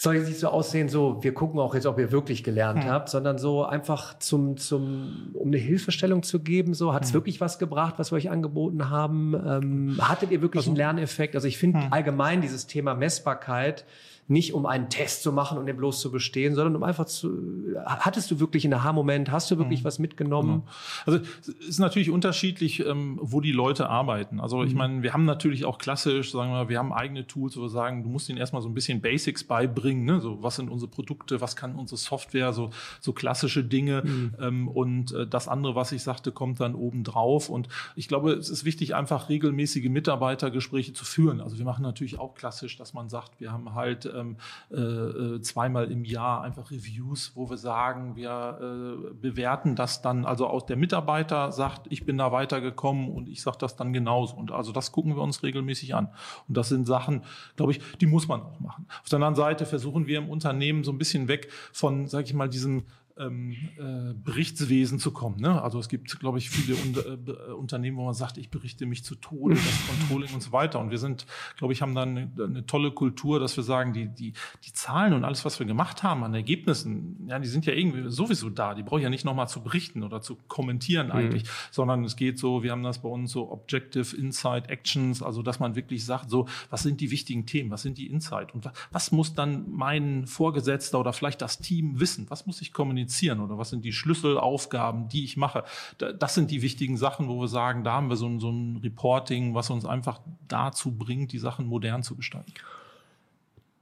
Speaker 2: Soll jetzt nicht so aussehen, so, wir gucken auch jetzt, ob ihr wirklich gelernt hm. habt, sondern so einfach zum, zum, um eine Hilfestellung zu geben, so, hat es hm. wirklich was gebracht, was wir euch angeboten haben? Ähm, hattet ihr wirklich also, einen Lerneffekt? Also ich finde hm. allgemein dieses Thema Messbarkeit, nicht um einen Test zu machen und den bloß zu bestehen, sondern um einfach zu, hattest du wirklich einen Aha-Moment, hast du wirklich mhm. was mitgenommen?
Speaker 1: Genau. Also es ist natürlich unterschiedlich, ähm, wo die Leute arbeiten. Also ich mhm. meine, wir haben natürlich auch klassisch, sagen wir, wir haben eigene Tools, wo wir sagen, du musst ihnen erstmal so ein bisschen Basics beibringen, ne? so was sind unsere Produkte, was kann unsere Software, so, so klassische Dinge mhm. ähm, und äh, das andere, was ich sagte, kommt dann oben drauf und ich glaube, es ist wichtig, einfach regelmäßige Mitarbeitergespräche zu führen. Also wir machen natürlich auch klassisch, dass man sagt, wir haben halt ähm, äh, äh, zweimal im Jahr einfach Reviews, wo wir sagen, wir äh, bewerten das dann, also aus der Mitarbeiter sagt, ich bin da weitergekommen und ich sage das dann genauso. Und also das gucken wir uns regelmäßig an. Und das sind Sachen, glaube ich, die muss man auch machen. Auf der anderen Seite versuchen wir im Unternehmen so ein bisschen weg von, sage ich mal, diesem ähm, äh, Berichtswesen zu kommen. Ne? Also es gibt, glaube ich, viele Un äh, Unternehmen, wo man sagt, ich berichte mich zu Tode, das Controlling und so weiter. Und wir sind, glaube ich, haben dann eine, eine, tolle Kultur, dass wir sagen, die, die, die Zahlen und alles, was wir gemacht haben an Ergebnissen, ja, die sind ja irgendwie sowieso da. Die brauche ich ja nicht nochmal zu berichten oder zu kommentieren mhm. eigentlich, sondern es geht so, wir haben das bei uns so Objective Insight Actions, also dass man wirklich sagt, so, was sind die wichtigen Themen, was sind die Insight und was, was muss dann mein Vorgesetzter oder vielleicht das Team wissen, was muss ich kommunizieren? Kommunizieren oder was sind die Schlüsselaufgaben, die ich mache. Das sind die wichtigen Sachen, wo wir sagen, da haben wir so ein, so ein Reporting, was uns einfach dazu bringt, die Sachen modern zu gestalten.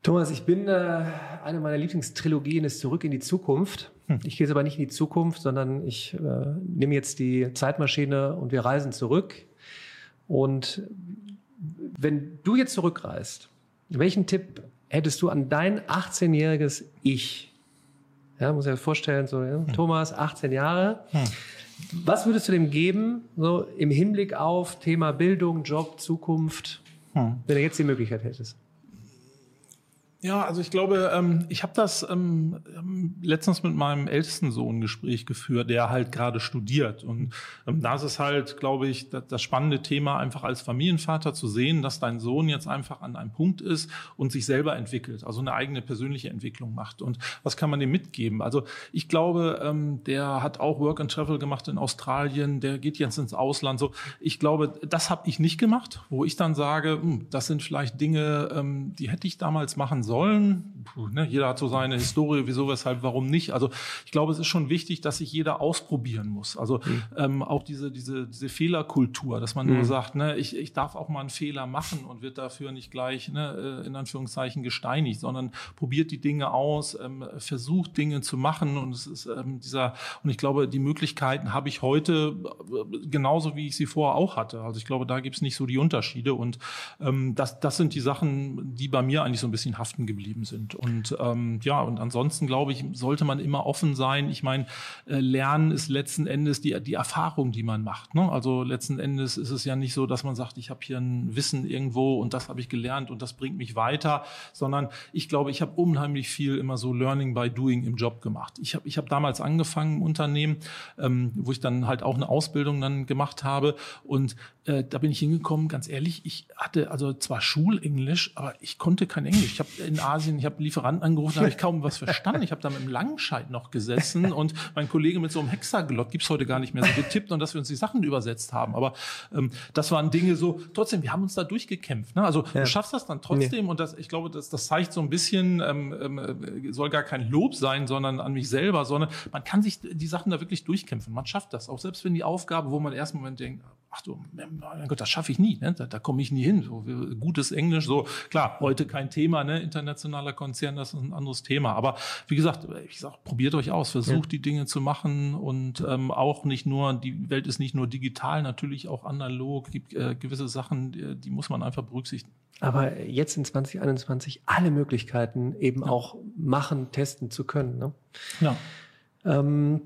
Speaker 2: Thomas, ich bin äh, eine meiner Lieblingstrilogien ist Zurück in die Zukunft. Hm. Ich gehe jetzt aber nicht in die Zukunft, sondern ich äh, nehme jetzt die Zeitmaschine und wir reisen zurück. Und wenn du jetzt zurückreist, welchen Tipp hättest du an dein 18-jähriges Ich ja, muss ich mir vorstellen, so, ja, hm. Thomas, 18 Jahre. Hm. Was würdest du dem geben, so im Hinblick auf Thema Bildung, Job, Zukunft, hm. wenn du jetzt die Möglichkeit hättest?
Speaker 1: Ja, also ich glaube, ähm, ich habe das ähm, ähm, letztens mit meinem ältesten Sohn ein Gespräch geführt, der halt gerade studiert. Und ähm, da ist halt, glaube ich, das, das, spannende Thema, einfach als Familienvater zu sehen, dass dein Sohn jetzt einfach an einem Punkt ist und sich selber entwickelt, also eine eigene persönliche Entwicklung macht. Und was kann man dem mitgeben? Also ich glaube, ähm, der hat auch Work and Travel gemacht in Australien, der geht jetzt ins Ausland. So, ich glaube, das habe ich nicht gemacht, wo ich dann sage, hm, das sind vielleicht Dinge, ähm, die hätte ich damals machen sollen. Puh, ne? Jeder hat so seine Historie, wieso, weshalb, warum nicht. Also ich glaube, es ist schon wichtig, dass sich jeder ausprobieren muss. Also mhm. ähm, auch diese, diese, diese Fehlerkultur, dass man mhm. nur sagt, ne, ich, ich darf auch mal einen Fehler machen und wird dafür nicht gleich ne, äh, in Anführungszeichen gesteinigt, sondern probiert die Dinge aus, ähm, versucht Dinge zu machen und es ist ähm, dieser, und ich glaube, die Möglichkeiten habe ich heute äh, genauso, wie ich sie vorher auch hatte. Also ich glaube, da gibt es nicht so die Unterschiede und ähm, das, das sind die Sachen, die bei mir eigentlich so ein bisschen haften haften geblieben sind. Und ähm, ja, und ansonsten glaube ich, sollte man immer offen sein. Ich meine, äh, Lernen ist letzten Endes die, die Erfahrung, die man macht. Ne? Also letzten Endes ist es ja nicht so, dass man sagt, ich habe hier ein Wissen irgendwo und das habe ich gelernt und das bringt mich weiter, sondern ich glaube, ich habe unheimlich viel immer so Learning by Doing im Job gemacht. Ich habe ich hab damals angefangen im Unternehmen, ähm, wo ich dann halt auch eine Ausbildung dann gemacht habe und äh, da bin ich hingekommen, ganz ehrlich, ich hatte also zwar Schulenglisch, aber ich konnte kein Englisch. Ich habe in Asien, ich habe Lieferanten angerufen, da habe ich kaum was verstanden. Ich habe da mit einem Langscheid noch gesessen und mein Kollege mit so einem Hexaglott, gibt's heute gar nicht mehr so getippt und dass wir uns die Sachen übersetzt haben. Aber ähm, das waren Dinge so, trotzdem, wir haben uns da durchgekämpft. Ne? Also ja. du schaffst das dann trotzdem nee. und das, ich glaube, das, das zeigt so ein bisschen, ähm, ähm, soll gar kein Lob sein, sondern an mich selber, sondern man kann sich die Sachen da wirklich durchkämpfen. Man schafft das, auch selbst wenn die Aufgabe, wo man erst Moment denkt, ach du, mein Gott, das schaffe ich nie, ne? da, da komme ich nie hin. So, gutes Englisch, so klar, heute kein Thema, ne? internationaler Konzern, das ist ein anderes Thema. Aber wie gesagt, ich sag, probiert euch aus, versucht ja. die Dinge zu machen und ähm, auch nicht nur, die Welt ist nicht nur digital, natürlich auch analog, gibt äh, gewisse Sachen, die, die muss man einfach berücksichtigen.
Speaker 2: Aber jetzt in 2021 alle Möglichkeiten eben ja. auch machen, testen zu können. Ne? Ja. Ähm,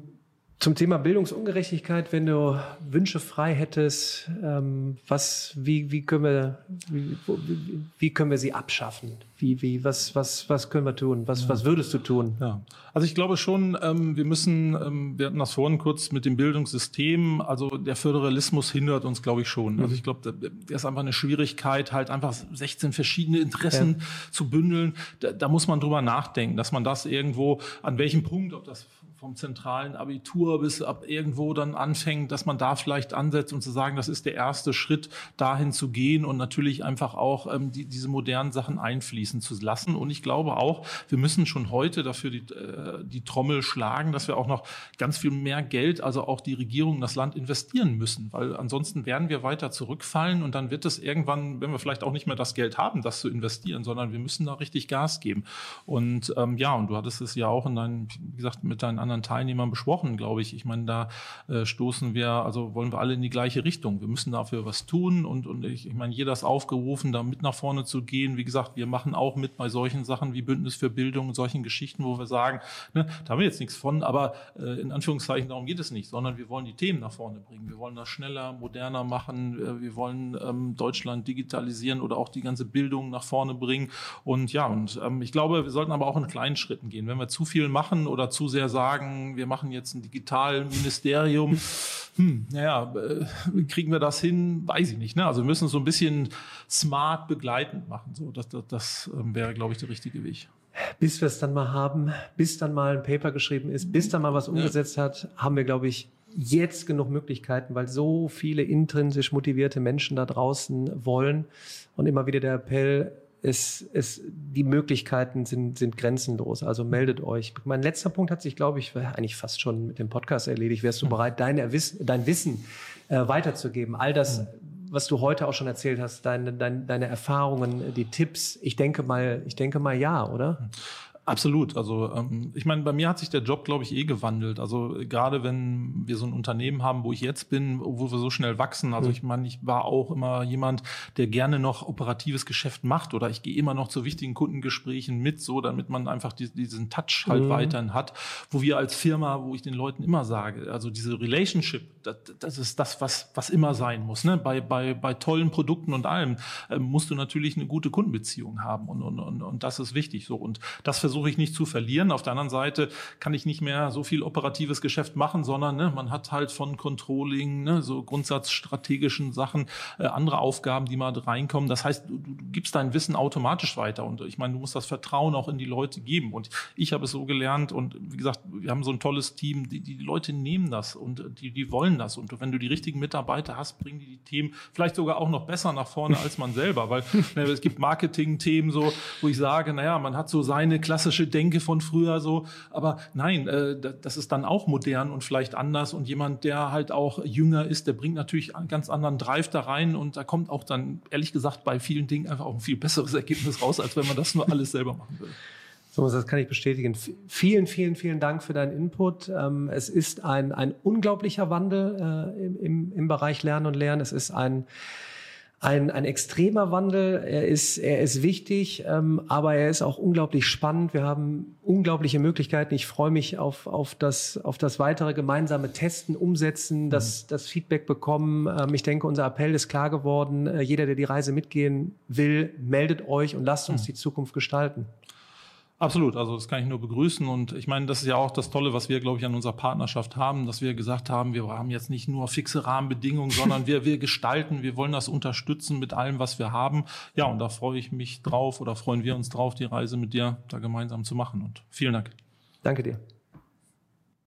Speaker 2: zum Thema Bildungsungerechtigkeit, wenn du Wünsche frei hättest, ähm, was, wie, wie, können wir, wie, wie, können wir sie abschaffen? Wie, wie, was, was, was können wir tun? Was, ja. was würdest du tun?
Speaker 1: Ja. Also ich glaube schon, ähm, wir müssen, ähm, wir hatten das vorhin kurz mit dem Bildungssystem, also der Föderalismus hindert uns, glaube ich, schon. Also ich glaube, da ist einfach eine Schwierigkeit, halt einfach 16 verschiedene Interessen ja. zu bündeln. Da, da muss man drüber nachdenken, dass man das irgendwo, an welchem Punkt, ob das vom zentralen Abitur bis ab irgendwo dann anfängt, dass man da vielleicht ansetzt und zu sagen, das ist der erste Schritt, dahin zu gehen und natürlich einfach auch ähm, die, diese modernen Sachen einfließen zu lassen. Und ich glaube auch, wir müssen schon heute dafür die, äh, die Trommel schlagen, dass wir auch noch ganz viel mehr Geld, also auch die Regierung, das Land investieren müssen, weil ansonsten werden wir weiter zurückfallen und dann wird es irgendwann, wenn wir vielleicht auch nicht mehr das Geld haben, das zu investieren, sondern wir müssen da richtig Gas geben. Und ähm, ja, und du hattest es ja auch in deinen, wie gesagt, mit deinen anderen anderen Teilnehmern besprochen, glaube ich. Ich meine, da äh, stoßen wir, also wollen wir alle in die gleiche Richtung. Wir müssen dafür was tun und, und ich, ich meine, jeder ist aufgerufen, da mit nach vorne zu gehen. Wie gesagt, wir machen auch mit bei solchen Sachen wie Bündnis für Bildung und solchen Geschichten, wo wir sagen, ne, da haben wir jetzt nichts von, aber äh, in Anführungszeichen darum geht es nicht, sondern wir wollen die Themen nach vorne bringen. Wir wollen das schneller, moderner machen. Äh, wir wollen ähm, Deutschland digitalisieren oder auch die ganze Bildung nach vorne bringen. Und ja, und ähm, ich glaube, wir sollten aber auch in kleinen Schritten gehen. Wenn wir zu viel machen oder zu sehr sagen, sagen, wir machen jetzt ein Digitalministerium. Hm, naja, äh, kriegen wir das hin? Weiß ich nicht. Ne? Also wir müssen es so ein bisschen smart begleitend machen. So, das, das, das ähm, wäre, glaube ich, der richtige Weg.
Speaker 2: Bis wir es dann mal haben, bis dann mal ein Paper geschrieben ist, bis dann mal was umgesetzt hat, haben wir, glaube ich, jetzt genug Möglichkeiten, weil so viele intrinsisch motivierte Menschen da draußen wollen. Und immer wieder der Appell, es, es, die Möglichkeiten sind, sind grenzenlos. Also meldet euch. Mein letzter Punkt hat sich, glaube ich, eigentlich fast schon mit dem Podcast erledigt. Wärst du mhm. bereit, dein, dein Wissen äh, weiterzugeben? All das, mhm. was du heute auch schon erzählt hast, deine, deine, deine Erfahrungen, die Tipps. Ich denke mal, ich denke mal ja, oder?
Speaker 1: Absolut. Also ähm, ich meine, bei mir hat sich der Job, glaube ich, eh gewandelt. Also gerade wenn wir so ein Unternehmen haben, wo ich jetzt bin, wo wir so schnell wachsen. Also ich meine, ich war auch immer jemand, der gerne noch operatives Geschäft macht oder ich gehe immer noch zu wichtigen Kundengesprächen mit, so damit man einfach die, diesen Touch halt mhm. weiterhin hat. Wo wir als Firma, wo ich den Leuten immer sage, also diese Relationship, das, das ist das, was, was immer sein muss. Ne? Bei, bei, bei tollen Produkten und allem äh, musst du natürlich eine gute Kundenbeziehung haben und, und, und, und das ist wichtig. So und das versuche ich nicht zu verlieren. Auf der anderen Seite kann ich nicht mehr so viel operatives Geschäft machen, sondern ne, man hat halt von Controlling, ne, so grundsatzstrategischen Sachen, äh, andere Aufgaben, die mal reinkommen. Das heißt, du, du gibst dein Wissen automatisch weiter. Und ich meine, du musst das Vertrauen auch in die Leute geben. Und ich habe es so gelernt und wie gesagt, wir haben so ein tolles Team, die, die Leute nehmen das und die, die wollen das. Und wenn du die richtigen Mitarbeiter hast, bringen die die Themen vielleicht sogar auch noch besser nach vorne als man selber. Weil *laughs* ne, es gibt Marketing-Themen so, wo ich sage, naja, man hat so seine klassische Denke von früher so. Aber nein, äh, das ist dann auch modern und vielleicht anders. Und jemand, der halt auch jünger ist, der bringt natürlich einen ganz anderen Drive da rein. Und da kommt auch dann, ehrlich gesagt, bei vielen Dingen einfach auch ein viel besseres Ergebnis raus, als wenn man das nur alles selber machen würde.
Speaker 2: So, das kann ich bestätigen. Vielen, vielen, vielen Dank für deinen Input. Ähm, es ist ein, ein unglaublicher Wandel äh, im, im Bereich Lernen und Lernen. Es ist ein ein, ein extremer Wandel. Er ist, er ist wichtig, ähm, aber er ist auch unglaublich spannend. Wir haben unglaubliche Möglichkeiten. Ich freue mich auf, auf, das, auf das weitere gemeinsame Testen, Umsetzen, das, mhm. das Feedback bekommen. Ähm, ich denke, unser Appell ist klar geworden. Äh, jeder, der die Reise mitgehen will, meldet euch und lasst uns mhm. die Zukunft gestalten.
Speaker 1: Absolut, also das kann ich nur begrüßen und ich meine, das ist ja auch das Tolle, was wir, glaube ich, an unserer Partnerschaft haben, dass wir gesagt haben, wir haben jetzt nicht nur fixe Rahmenbedingungen, sondern wir, wir gestalten, wir wollen das unterstützen mit allem, was wir haben. Ja, und da freue ich mich drauf oder freuen wir uns drauf, die Reise mit dir da gemeinsam zu machen und vielen Dank.
Speaker 2: Danke dir.